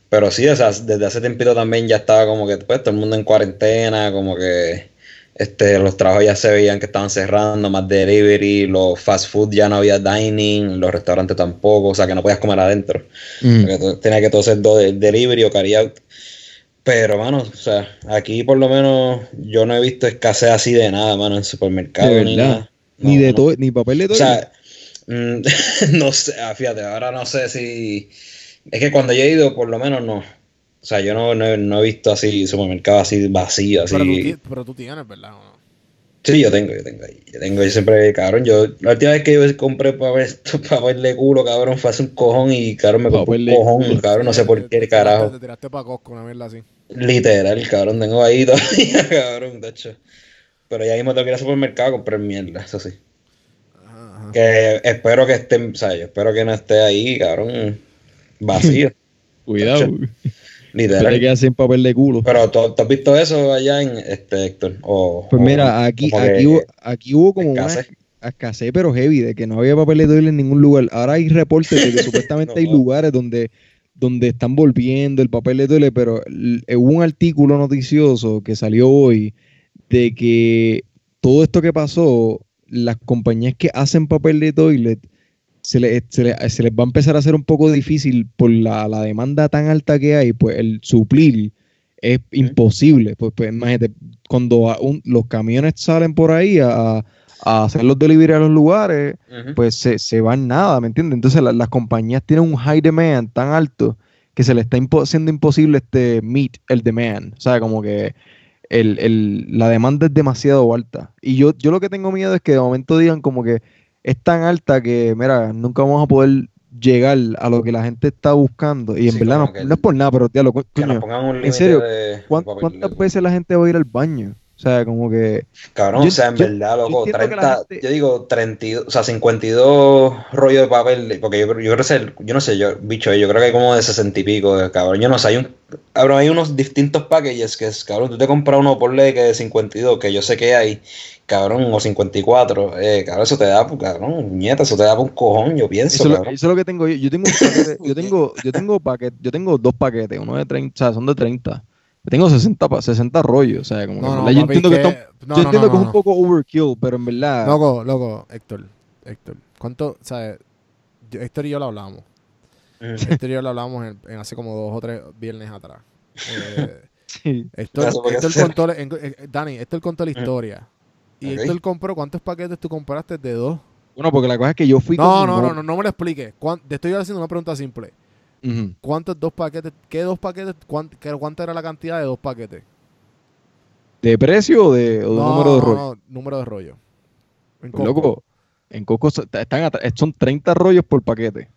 pero sí, o sea, desde hace tiempito también ya estaba como que pues, todo el mundo en cuarentena, como que este, los trabajos ya se veían que estaban cerrando, más delivery, los fast food ya no había dining, los restaurantes tampoco, o sea que no podías comer adentro. Mm. Tenía que todo ser delivery o carry out. Pero, mano, o sea, aquí por lo menos yo no he visto escasez así de nada, mano, en supermercados. De ni nada. Ni de no. todo, ni papel de O todo. sea, mm, [laughs] no sé, ah, fíjate, ahora no sé si. Es que cuando yo he ido, por lo menos no. O sea, yo no, no, he- no he visto así supermercados así vacíos, así. Pero tú, ti- pero tú tienes, ¿verdad? ¿O no? Sí, yo tengo, yo tengo ahí. Yo tengo, yo siempre, cabrón. Yo, la última vez que yo compré [laughs] papel, de culo, cabrón, fue hace un cojón y, cabrón, me compré un cojón, culo. cabrón, no sé por qué, carajo. Te tiraste para Costco, una mierda así. Literal, cabrón, tengo ahí [laughs] todavía, cabrón, de hecho. Pero ya mismo tengo que ir al supermercado a comprar mierda, eso sí. Ajá, ajá. Que espero que esté, o sea, yo espero que no esté ahí, cabrón, vacío. [laughs] Cuidado. Tú te Literal. quedas sin papel de culo. Pero ¿tú, tú has visto eso allá en este Héctor? O, Pues o mira, aquí, aquí, hubo, aquí hubo como una escasez. escasez, pero heavy, de que no había papel de toilet en ningún lugar. Ahora hay reportes de que [laughs] supuestamente No hay lugares donde, donde están volviendo el papel de toilet, pero l- hubo un artículo noticioso que salió hoy de que todo esto que pasó, las compañías que hacen papel de toilet, se, le- se le- se les va a empezar a hacer un poco difícil por la, la demanda tan alta que hay, pues el suplir es imposible. Pues, pues imagínate, cuando un- los camiones salen por ahí a, a hacer los delivery a los lugares, pues se, se van nada, ¿me entiendes? Entonces la- las compañías tienen un high demand tan alto que se le está impo- siendo imposible este meet el demand. O sea, como que el, el- la demanda es demasiado alta. Y yo, yo lo que tengo miedo es que de momento digan como que es tan alta que, mira, nunca vamos a poder llegar a lo que la gente está buscando. Y en Sí, verdad no, es por nada, pero tío, que nos pongan un límite serio, de ¿cuán- papel ¿cuántas veces la gente va a ir al baño? O sea, como que... Cabrón, Yo- o sea, en yo- verdad, yo loco, la 30, gente- yo digo 32, o sea, 52 rollos de papel, porque yo, creo- yo creo que es el- yo no sé, yo, bicho, yo creo que hay como de 60 y pico, cabrón, yo no sé, hay un, cabrón, hay unos distintos packages que es, cabrón, tú te compras uno por ley que de 52, que yo sé que hay, cabrón, o 54, eh, cabrón, eso te da, cabrón, nieta, eso te da un cojón, yo pienso, Eso, es lo- cabrón. eso es lo que tengo yo. Yo tengo paquete, yo [laughs] tengo, yo tengo paquete, yo tengo dos paquetes, uno de 30, o sea, son de 30. Tengo 60, pa- 60 rollos, o sea, como que No, en no, yo entiendo que, que- está no, yo no, entiendo no, que es no. un poco overkill, pero en verdad Loco, loco, Héctor, Héctor. ¿Cuánto, sabes? Yo- Héctor y yo lo hablamos. Ujú. Héctor y yo lo hablamos en, en hace como dos o tres viernes atrás. [laughs] Eh, sí. Héctor, Héctor contó, la- en- eh, Dani, Héctor contó la historia. Y Ok. Héctor compró, ¿cuántos paquetes tú compraste de dos? Bueno, porque la cosa es que yo fui No, con no, no, no, no me lo expliques. Te estoy haciendo una pregunta simple. ¿Cuántos dos paquetes? ¿Qué dos paquetes? ¿Cuánta era la cantidad de dos paquetes? ¿De precio o de, o no, número de no, rollos? no, número de rollo. En Pues, Costco. loco, en Coco están son 30 rollos por paquete.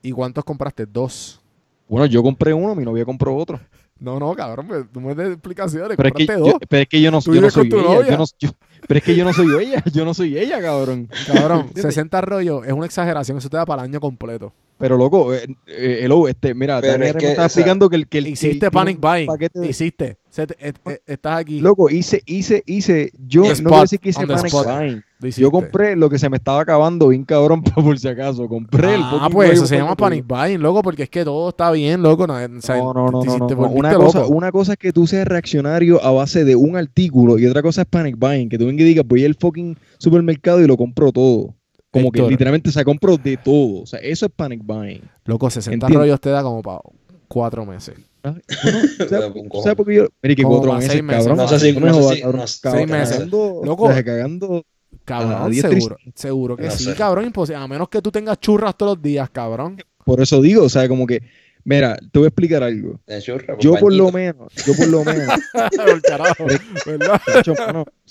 ¿Y cuántos compraste? Dos. Bueno, yo compré uno, mi novia compró otro. No, no, cabrón, pues, tú me des explicaciones. Pero es, que yo, pero es que yo no, yo no soy ella. Yo no, yo- pero es que yo no soy ella. [laughs] Yo no soy ella, cabrón. Cabrón, ¿Entiendes? 60 rollos es una exageración. Eso te da para el año completo. Pero loco, eh, eh, hello, este, mira, Pero Daniel es me que, o sea, explicando que el que el Hiciste el- panic buying. paquete de- Hiciste. Se te- et- et- estás aquí. Loco, hice, hice, hice, yo On no quiero spot, decir que hice panic spot. buying. Yo compré lo que se me estaba acabando bien cabrón [laughs] por si acaso. Compré el Ah, pues eso se llama panic buying, loco, porque es que todo está bien, loco. No, o sea, No, no, no, no, no, Una cosa, loco. una cosa es que tú seas reaccionario a base de un artículo y otra cosa es panic buying, que tú y digas, voy al fucking supermercado y lo compro todo. Como que Héctor. literalmente se compro de todo. O sea, eso es panic buying. Loco, 60 Entiendo. rollos te da como para cuatro meses. Ah, bueno, [laughs] ¿sabes, Un por- ¿sabes por qué yo? Mira, que cuatro meses, seis meses. cabrón. No sé si- no sé cabrón. seis meses. cagando- Loco. o sea, cagando Cabrón, seguro. Seguro que sí, cabrón. Imposible. A menos que tú tengas churras todos los días, cabrón. Por eso digo, o sea, como que, mira, te voy a explicar algo. churra, Yo por lo menos, yo por lo menos, [laughs] Por carajo, [laughs] ¿verdad?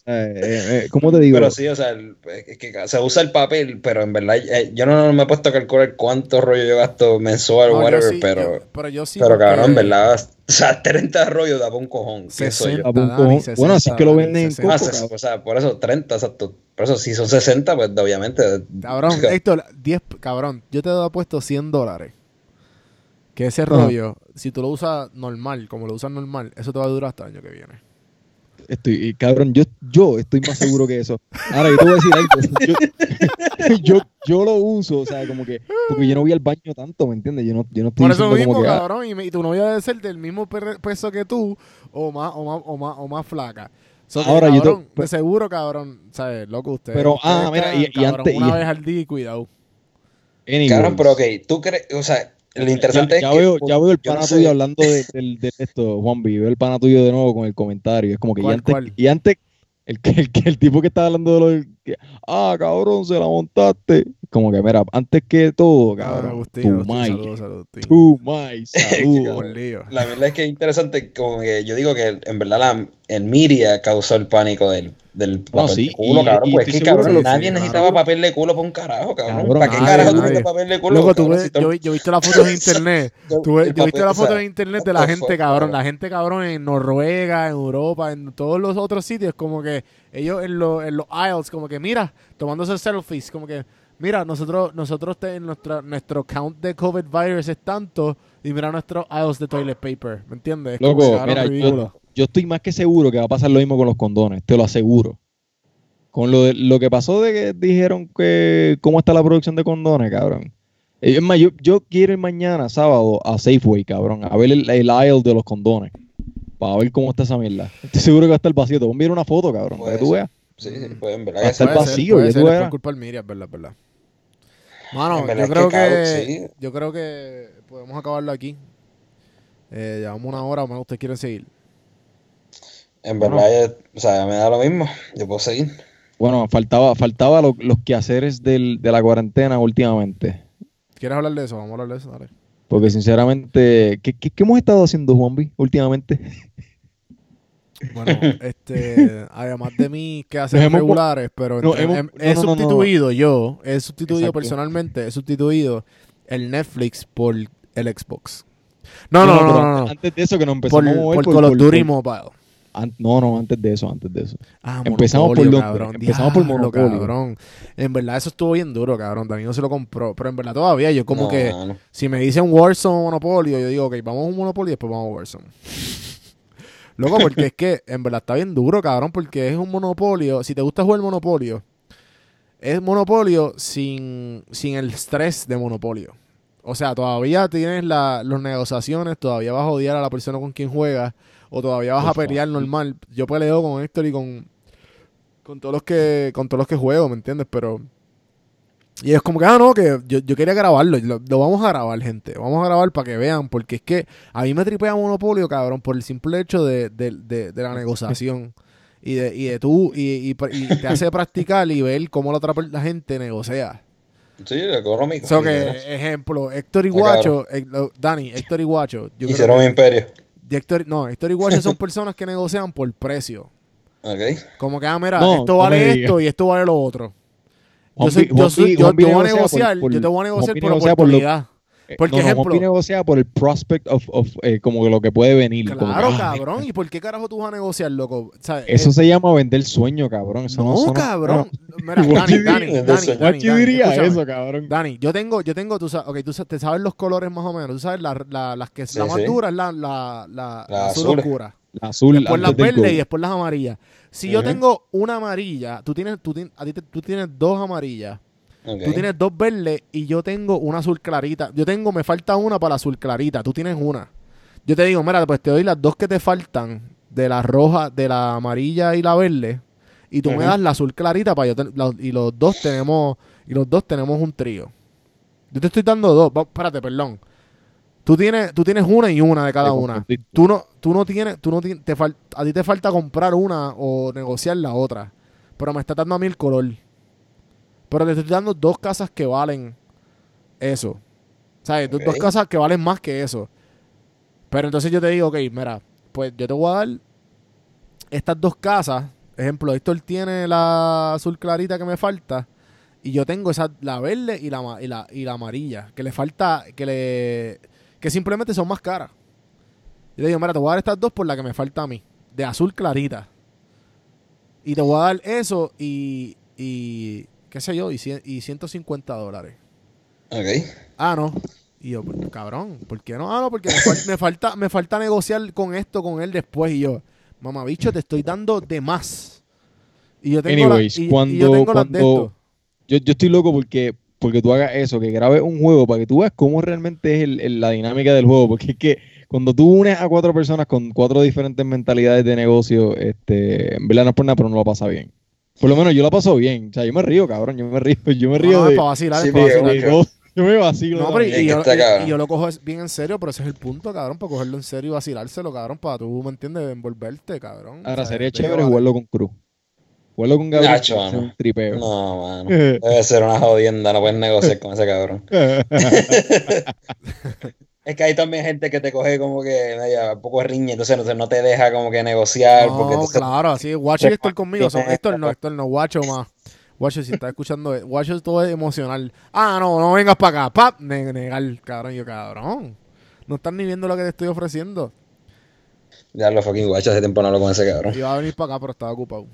Eh, eh, ¿cómo te digo? Pero sí, o sea, el- es que se usa el papel, pero en verdad eh, yo no me he puesto a calcular cuánto rollo yo gasto mensual o No, yo whatever, sí, pero, yo- pero yo sí. pero porque cabrón, en verdad, o sea, [laughs] 30 rollos da para un cojón, ¿qué soy yo? 60, A un Dani, cojón. 60, Bueno, así es que lo venden en 60. Ah, Coco, cabrón. o sea, por eso 30, exacto. Por eso, si son 60, pues obviamente. Cabrón, [laughs] Héctor, 10, cabrón, yo te he puesto 100 dólares. Que ese rollo, si tú lo usas normal, como lo usas normal, eso te va a durar hasta el año que viene. Estoy, y, cabrón, yo, yo estoy más seguro que eso. Ahora, yo te voy a decir algo. [laughs] Yo, [laughs] yo, yo lo uso, o sea, como que, porque yo no voy al baño tanto, ¿me entiendes? Yo no, yo no estoy Por eso mismo, como que, ah, cabrón, y, me- y tu novia debe ser del mismo peso que tú o más, o más, o más, o más flaca. So Ahora, yo te- de seguro, cabrón, ¿sabes? Loco, ustedes. Pero, ah, mira, y- y cabrón, antes- Una y- vez al día y cuidado. anyways. Cabrón, pero ok, tú crees, o sea, lo interesante ya, ya es que. veo, ya veo el no pana sé- tuyo hablando de, del- de esto, Juanvi. Veo el pana tuyo de nuevo con el comentario. Es como que y ¿Cuál, antes, cuál? y antes el, que- el, el tipo que estaba hablando de lo del- que, ah, cabrón, se la montaste. Como que, mira, antes que todo, Cabrón, cabrón, Agustín, tu Agustín, mic, saludos, saludos, Agustín. tu [laughs] saludos. Lío. La verdad es que es interesante, como que yo digo que en verdad la, el media causó el pánico del, del papel sí, de culo, y- cabrón. y Pues es que, cabrón, que nadie sí, necesitaba claro. papel de culo para un carajo, cabrón. Cabrón, ¿Para qué nadie, carajo tú papel de culo? Loco, tú cabrón? ves, Si yo, vi- yo he visto las [laughs] fotos en internet. [laughs] Tú ves- el yo he visto las fotos en internet de la gente, cabrón. La gente, cabrón, en Noruega, en Europa, en todos los otros sitios. Como que ellos en, los en los aisles, como que mira, tomándose selfies. Como que, mira, nosotros, nosotros te- nuestra, nuestro count de COVID virus es tanto. Y mira nuestros aisles de toilet paper. ¿Me entiendes? Es Loco, cabrón, mira, yo, yo estoy más que seguro que va a pasar lo mismo con los condones, te lo aseguro. Con lo, de, lo que pasó de que dijeron que cómo está la producción de condones, cabrón. Es más, yo, yo quiero ir mañana, sábado, a Safeway, cabrón, a ver el, el aisle de los condones. Para ver cómo está esa mierda. Estoy seguro que va a estar vacío. Te voy a enviar una foto, cabrón, para que tú veas. Sí, sí, pues en verdad Va a estar vacío, puede ser, tú es por culpa del Miriam, verdad, verdad. Mano, yo creo que, cabrón, sí. yo creo que podemos acabarlo aquí. Eh, llevamos una hora, o más ustedes quieren seguir. En verdad, ya- o sea, me da lo mismo. Yo puedo seguir. Bueno, faltaba, faltaba lo- los quehaceres del, de la cuarentena últimamente. ¿Quieres hablar de eso? Vamos a hablar de eso, dale. Porque sinceramente, ¿qué, qué, qué hemos estado haciendo, Juanvi, últimamente? Bueno, [laughs] este, además de mí, que hacen hemos- regulares, pero no, entre- hemos- no, he no, no, no. sustituido yo, he sustituido Exacto. personalmente, he sustituido el Netflix por el Xbox. No, no, no, no, no. Antes de eso que nos Por, empezamos a mover por por- Call of por- Duty por- Mobile. An- no, no, antes de eso, antes de eso. Ah, Empezamos por Monopolio, lo- cabrón. empezamos por Monopolio. cabrón. En verdad eso estuvo bien duro, cabrón. Danilo se lo compró. Pero en verdad todavía yo como No, que... Si me dicen Warzone o Monopolio, yo digo, ok, vamos a un Monopolio y después vamos a Warzone. [laughs] Loco, porque es que en verdad está bien duro, cabrón, porque es un Monopolio. Si te gusta jugar Monopolio, es Monopolio sin, sin el estrés de Monopolio. O sea, todavía tienes la, las negociaciones, todavía vas a odiar a la persona con quien juegas, o todavía vas a Por pelear normal. Yo peleo con Héctor y con, con todos los que, con todos los que juego, ¿me entiendes? Pero y es como que, ah, no, que yo, yo quería grabarlo. Lo, lo vamos a grabar, gente. Vamos a grabar para que vean. Porque es que a mí me tripea Monopolio, cabrón, por el simple hecho de, de- de- de la negociación. [laughs] Y de, y de tú, y, y, y te hace practicar y ver cómo la otra la gente negocia. Sí, económico. So que, claro. Héctor y Guacho, eh, Dani, Héctor y Guacho. Yo creo Hicieron un que- imperio. Y Héctor- no, Guacho son [laughs] personas que negocian por precio. Ok. Como que, ah, mira, No, esto vale esto y esto vale lo otro. Yo, soy, yo, soy- yo voy a por- negociar, por- yo te voy a negociar por lo- Eh, Por no, no, ejemplo- negocia por el prospect of, of, eh, como lo que puede venir. como Claro, que, ah, cabrón. ¿Y por qué carajo tú vas a negociar, loco? ¿Sabes? Eso Eh, se llama vender sueño, cabrón. Eso no, no, no- cabrón. Mira, [laughs] Dani, Dani, Dani, Dani, diría eso, cabrón. Dani, yo tengo, yo tengo, tú sabes, ok, tú sa- te sabes los colores más o menos. Tú sabes la, la- las que Sí, la más sí. dura es la, la, la, la azul oscura. La azul Después las verdes y después las amarillas. Si yo Ujú. tengo una amarilla, tú tienes, tú, a ti te- tú tienes dos amarillas. Ok. Tú tienes dos verdes y yo tengo una azul clarita. Yo tengo, me falta una para la azul clarita. Tú tienes una. Yo te digo, mira, pues te doy las dos que te faltan de la roja, de la amarilla y la verde. Y tú me das la azul clarita para yo ten- la- y los dos tenemos y los dos tenemos un trío. Yo te estoy dando dos. Va, espérate, perdón. Tú tienes, tú tienes una y una de cada una. Tú no, tú no tienes, tú no tienes, te fal- a ti te falta comprar una o negociar la otra. Pero me está dando a mí el color. Pero te estoy dando dos casas que valen eso. ¿Sabes? Do- Dos casas que valen más que eso. Pero entonces yo te digo, ok, mira, pues yo te voy a dar estas dos casas. Ejemplo, Héctor tiene la azul clarita que me falta. Y yo tengo esa, la verde y la, y la, y la amarilla. Que le falta, que le. Que simplemente son más caras. Yo te digo, mira, te voy a dar estas dos por la que me falta a mí. De azul clarita. Y te voy a dar eso y. y qué sé yo, y, cien- y 150 dólares. Ok. Ah, no. Y yo, pues, cabrón, ¿por qué no? Ah, no, porque me, fal- me falta, me falta negociar con esto, con él después. Y yo, mamabicho, te estoy dando de más. Y yo tengo, la- Anyways, y- y cuando- yo tengo las de cuando- esto. yo, yo estoy loco porque, porque tú hagas eso, que grabes un juego para que tú veas cómo realmente es el- el- la dinámica del juego. Porque es que cuando tú unes a cuatro personas con cuatro diferentes mentalidades de negocio, este, en verdad no es por nada, pero no lo pasa bien. Por lo menos yo la paso bien. O sea, yo me río, cabrón. Yo me río, [laughs] yo me río No, no, de, es para vacilar, Sí, es para vacilar. [laughs] Yo me vacilo. No, pero y, yo, Está y- cabrón. y yo lo cojo bien en serio, pero ese es el punto, cabrón, para cogerlo en serio y vacilárselo, cabrón, para tú, ¿me entiendes? Envolverte, cabrón. Ahora O sea, sería chévere jugarlo con Cruz. Jugarlo con Gabriel Nacho, es un mano. tripeo. No, mano. [laughs] Debe ser una jodienda, no puedes negociar con ese cabrón. Es que hay también gente que te coge como que media un poco riña, entonces no, no te deja como que negociar. porque No, entonces- claro, así, Guacho y Héctor conmigo, son Héctor no, Héctor no, Guacho más. Guacho, si estás escuchando, eh, Guacho todo es emocional. Ah, no, no vengas para acá, pap, ne- negar, cabrón, yo, cabrón. No estás ni viendo lo que te estoy ofreciendo. Ya lo fucking guacho, hace tiempo no hablo con ese cabrón. Iba a venir para acá, pero estaba ocupado.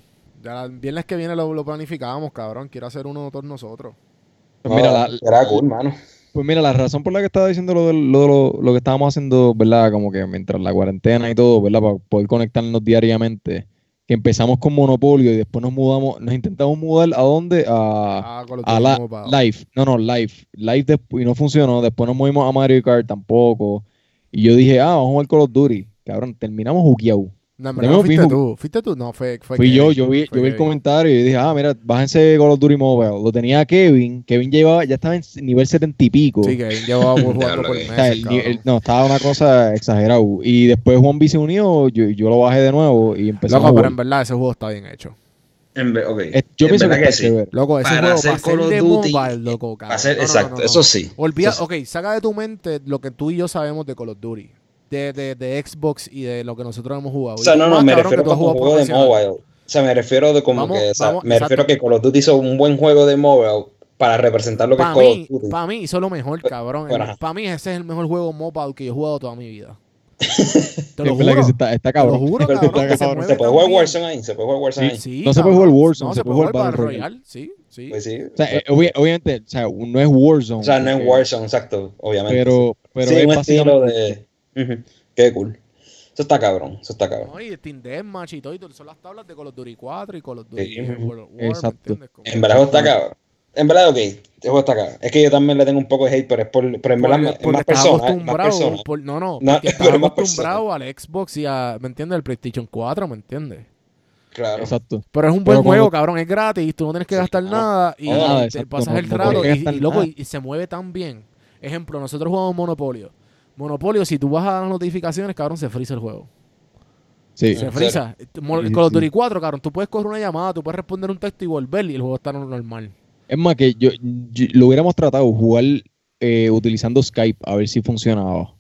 Ya el viernes que viene lo, lo planificábamos, cabrón. Quiero hacer uno de todos nosotros. Pues mira, la, Era cool, mano. Pues mira, la razón por la que estaba diciendo lo, del- lo, lo- lo que estábamos haciendo, ¿verdad? Como que mientras la cuarentena y todo, ¿verdad? Para poder conectarnos diariamente, que empezamos con Monopolio y después nos mudamos, nos intentamos mudar a dónde? A, Ah, a la. Live. No, no, Live. Live y no funcionó. Después nos movimos a Mario Kart tampoco. Y yo dije, ah, vamos a jugar Call of Duty. Cabrón, terminamos juqueados. No, en verdad, fuiste tú. ¿Fuiste tú? No, fue, fue Fui Kevin, yo, yo vi, fue yo vi el Kevin. comentario y dije, ah, mira, bájense Call of Duty Mobile. Lo tenía Kevin. Kevin llevaba, ya estaba en nivel setenta y pico. Sí, que llevaba [laughs] jugando por que- meses, O sea, el el- no, estaba una cosa exagerada. Y después Juan B se unió, yo, yo lo bajé de nuevo y empezamos Loco, a pero jugar. en verdad ese juego está bien hecho. En ve- ok. Eh, Yo En pienso que, está sí. chévere. Loco, ese Para juego hacer para Call of de Duty, mobile, loco, cabrón. Va a ser- No, exacto, no, no. eso sí. Olvida, Eso sí. ok, saca de tu mente lo que tú y yo sabemos de Call of Duty. De, de, de Xbox y de lo que nosotros hemos jugado. O sea, no, no, me cabrón, refiero como jugado juego de mobile. O sea, me refiero de como Vamos- que, o sea, vamos, me refiero exacto. que Call of Duty hizo un buen juego de mobile para representar lo que Para es Call mí, of Duty. pa' mí hizo lo mejor, cabrón. Bueno. Para mí ese es el mejor juego mobile que yo he jugado toda mi vida. [laughs] Te Es lo verdad juro. que se está, está Te lo cabrón. juro, cabrón. está se cabrón. mueve ¿Se puede jugar. Warzone ahí? ¿Se puede jugar Warzone ahí? Sí, No se puede cabrón. jugar Warzone, No, se se puede jugar Battle Royale. Royale. Sí, sí. Pues sí. O sea, eh, obvia- obviamente, o sea, no es Warzone. O sea, no es Warzone, exacto, obviamente. Pero, pero sí, es un estilo básicamente- Qué cool. Eso está cabrón, eso está cabrón. No, y Team Deathmatch y todo, y todo, son las tablas de Call of Duty 4 y Call of Duty Sí. World of War, ¿me Exacto. En verdad, está cabrón. En verdad, ok, juego está cabrón. Es que yo también le tengo un poco de hate, pero es por, pero en verdad Porque- es porque más personas, más personas. por- no, no, No, porque [laughs] acostumbrado al Xbox y a, ¿me entiendes? Al PlayStation 4, ¿me entiendes? Claro. Exacto. Pero es un Pero buen juego, cuando- cabrón, es gratis, tú no tienes que Sí, gastar no. nada y, te exacto, pasas no- el no rato y, y, loco, y se mueve tan bien. Ejemplo, nosotros jugamos Monopolio. Monopolio, si tú vas a las notificaciones, cabrón, se frisa el juego. Sí. Se ¿En frisa. Sí, Call of. Duty 4, cabrón, tú puedes coger una llamada, tú puedes responder un texto y volver y el juego está normal. Es más que yo, yo- lo hubiéramos tratado jugar eh, utilizando Skype a ver si funcionaba.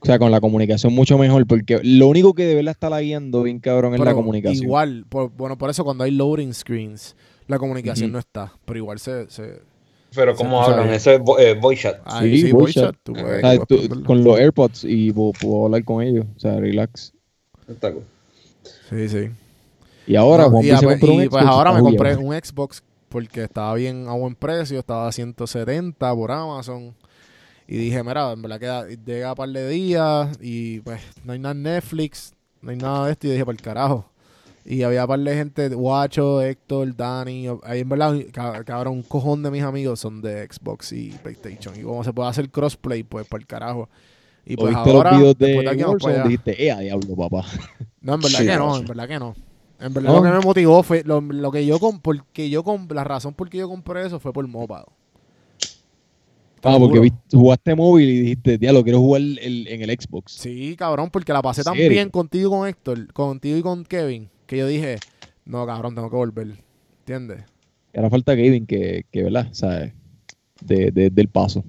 O sea, con la comunicación mucho mejor, porque lo único que de verdad está lagueando bien cabrón es la comunicación. Igual, por- bueno, por eso cuando hay loading screens, la comunicación no está. Pero igual se. se Pero ¿cómo hablan? bien. Eso es vo- eh, voice chat. ahí Sí, sí, voice voice chat, Ah, tú tú puedes ponerlo. con los AirPods y puedo, hablar con ellos. O sea, relax. Está cool. Sí, sí. Y ahora No, y, pues, un y, pues ahora me compré un Xbox porque estaba bien a buen precio, estaba a 170 por Amazon. Y dije, mira, en verdad queda, llega a par de días y pues no hay nada en Netflix, no hay nada de esto. Y dije, para el carajo. Y había par de gente, Guacho, Héctor, Dani. Ahí en verdad, ca- cabrón, un cojón de mis amigos son de Xbox y PlayStation. Y como se puede hacer crossplay, pues para el carajo. Y pues ¿Oíste ahora, los videos de de Warzone? Dijiste, eh, diablo, papá. No, en verdad Sí, que no, en verdad que no. En verdad No. lo que me motivó fue lo, lo que yo com- porque yo la razón por qué yo compré eso fue por. Te Ah, porque viste- jugaste móvil y dijiste, diablo, quiero jugar el- en el Xbox. Sí, cabrón, porque la pasé tan bien contigo y con Héctor, contigo y con Kevin, que yo dije, no, cabrón, tengo que volver. ¿Entiendes? Era falta Kevin que, que ¿verdad? ¿Sabes? De, de- del paso.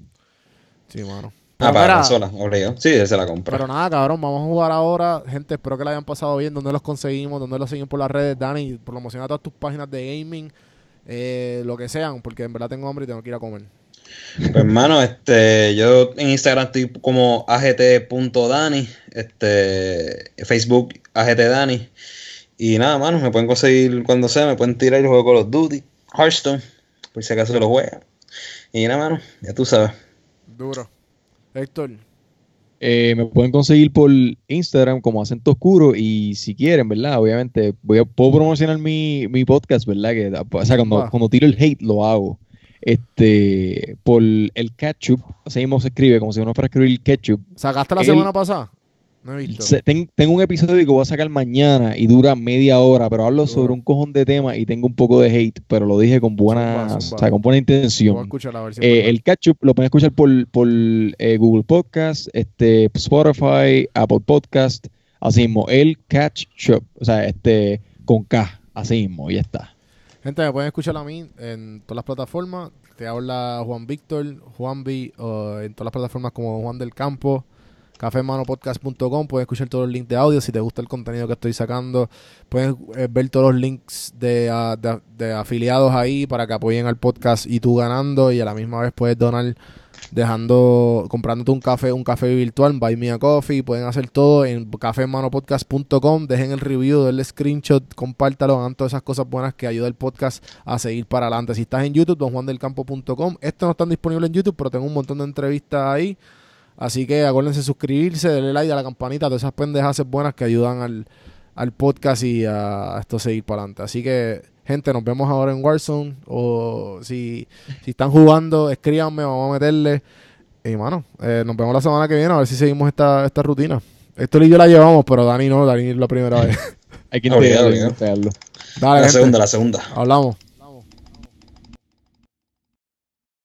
Sí, mano. Ah, para la sola, obligado. Sí, se la compra. Pero nada, cabrón, vamos a jugar ahora. Gente, espero que la hayan pasado bien. ¿Dónde los conseguimos? ¿Dónde los siguen por las redes? Dani, promociona todas tus páginas de gaming, eh, lo que sean, porque en verdad tengo hambre y tengo que ir a comer. Pues hermano, este, yo en Instagram estoy como agt.dani, este, Facebook agtdani. Y nada, mano, me pueden conseguir cuando sea, me pueden tirar el juego Call of Duty, Hearthstone, por si acaso se lo juega. Y nada, mano, ya tú sabes. Duro. Héctor, Eh, me pueden conseguir por Instagram como acento oscuro y si quieren, ¿verdad? Obviamente voy a, puedo promocionar mi, mi podcast, ¿verdad? Que, o sea, cuando, cuando tiro el hate lo hago. este, por el ketchup, así mismo se escribe, como si uno fuera a escribir ketchup. ¿Sacaste la semana pasada? No he visto. Se- ten- tengo un episodio que voy a sacar mañana y dura media hora, pero hablo sobre un cojón de temas y tengo un poco de hate, pero lo dije con buena, o sea, con buena intención. Eh, el ketchup lo pueden escuchar por, por eh, Google Podcast, este, Spotify, Apple Podcast, así mismo, el Ketchup, o sea, este, con K, así mismo, ya está. Gente, me pueden escuchar a mí en todas las plataformas. Te habla Juan Víctor, Juan B, o en todas las plataformas como Juan del Campo, cafemanopodcast.com. Puedes escuchar todos los links de audio si te gusta el contenido que estoy sacando. Puedes eh, ver todos los links de, ah, de- afiliados ahí para que apoyen al podcast y tú ganando. Y a la misma vez puedes donar dejando, comprándote un café, un café virtual, Buy Me a Coffee, pueden hacer todo en cafemanopodcast.com, dejen el review, denle screenshot, compártalo, hagan todas esas cosas buenas que ayuda el podcast a seguir para adelante. Si estás en YouTube, donjuandelcampo.com, esto no están disponibles en YouTube, pero tengo un montón de entrevistas ahí, así que acuérdense de suscribirse, darle like a la campanita, todas esas pendejas buenas que ayudan al, al podcast y a, a esto seguir para adelante. Así que, gente, nos vemos ahora en Warzone. O si, si están jugando, escríbanme, vamos a meterle. Y mano, eh, nos vemos la semana que viene a ver si seguimos esta, esta rutina. Esto y yo la llevamos, pero Dani no, Dani es la primera vez. [laughs] Hay que integrarlo. Dale, La gente, segunda, la segunda. hablamos.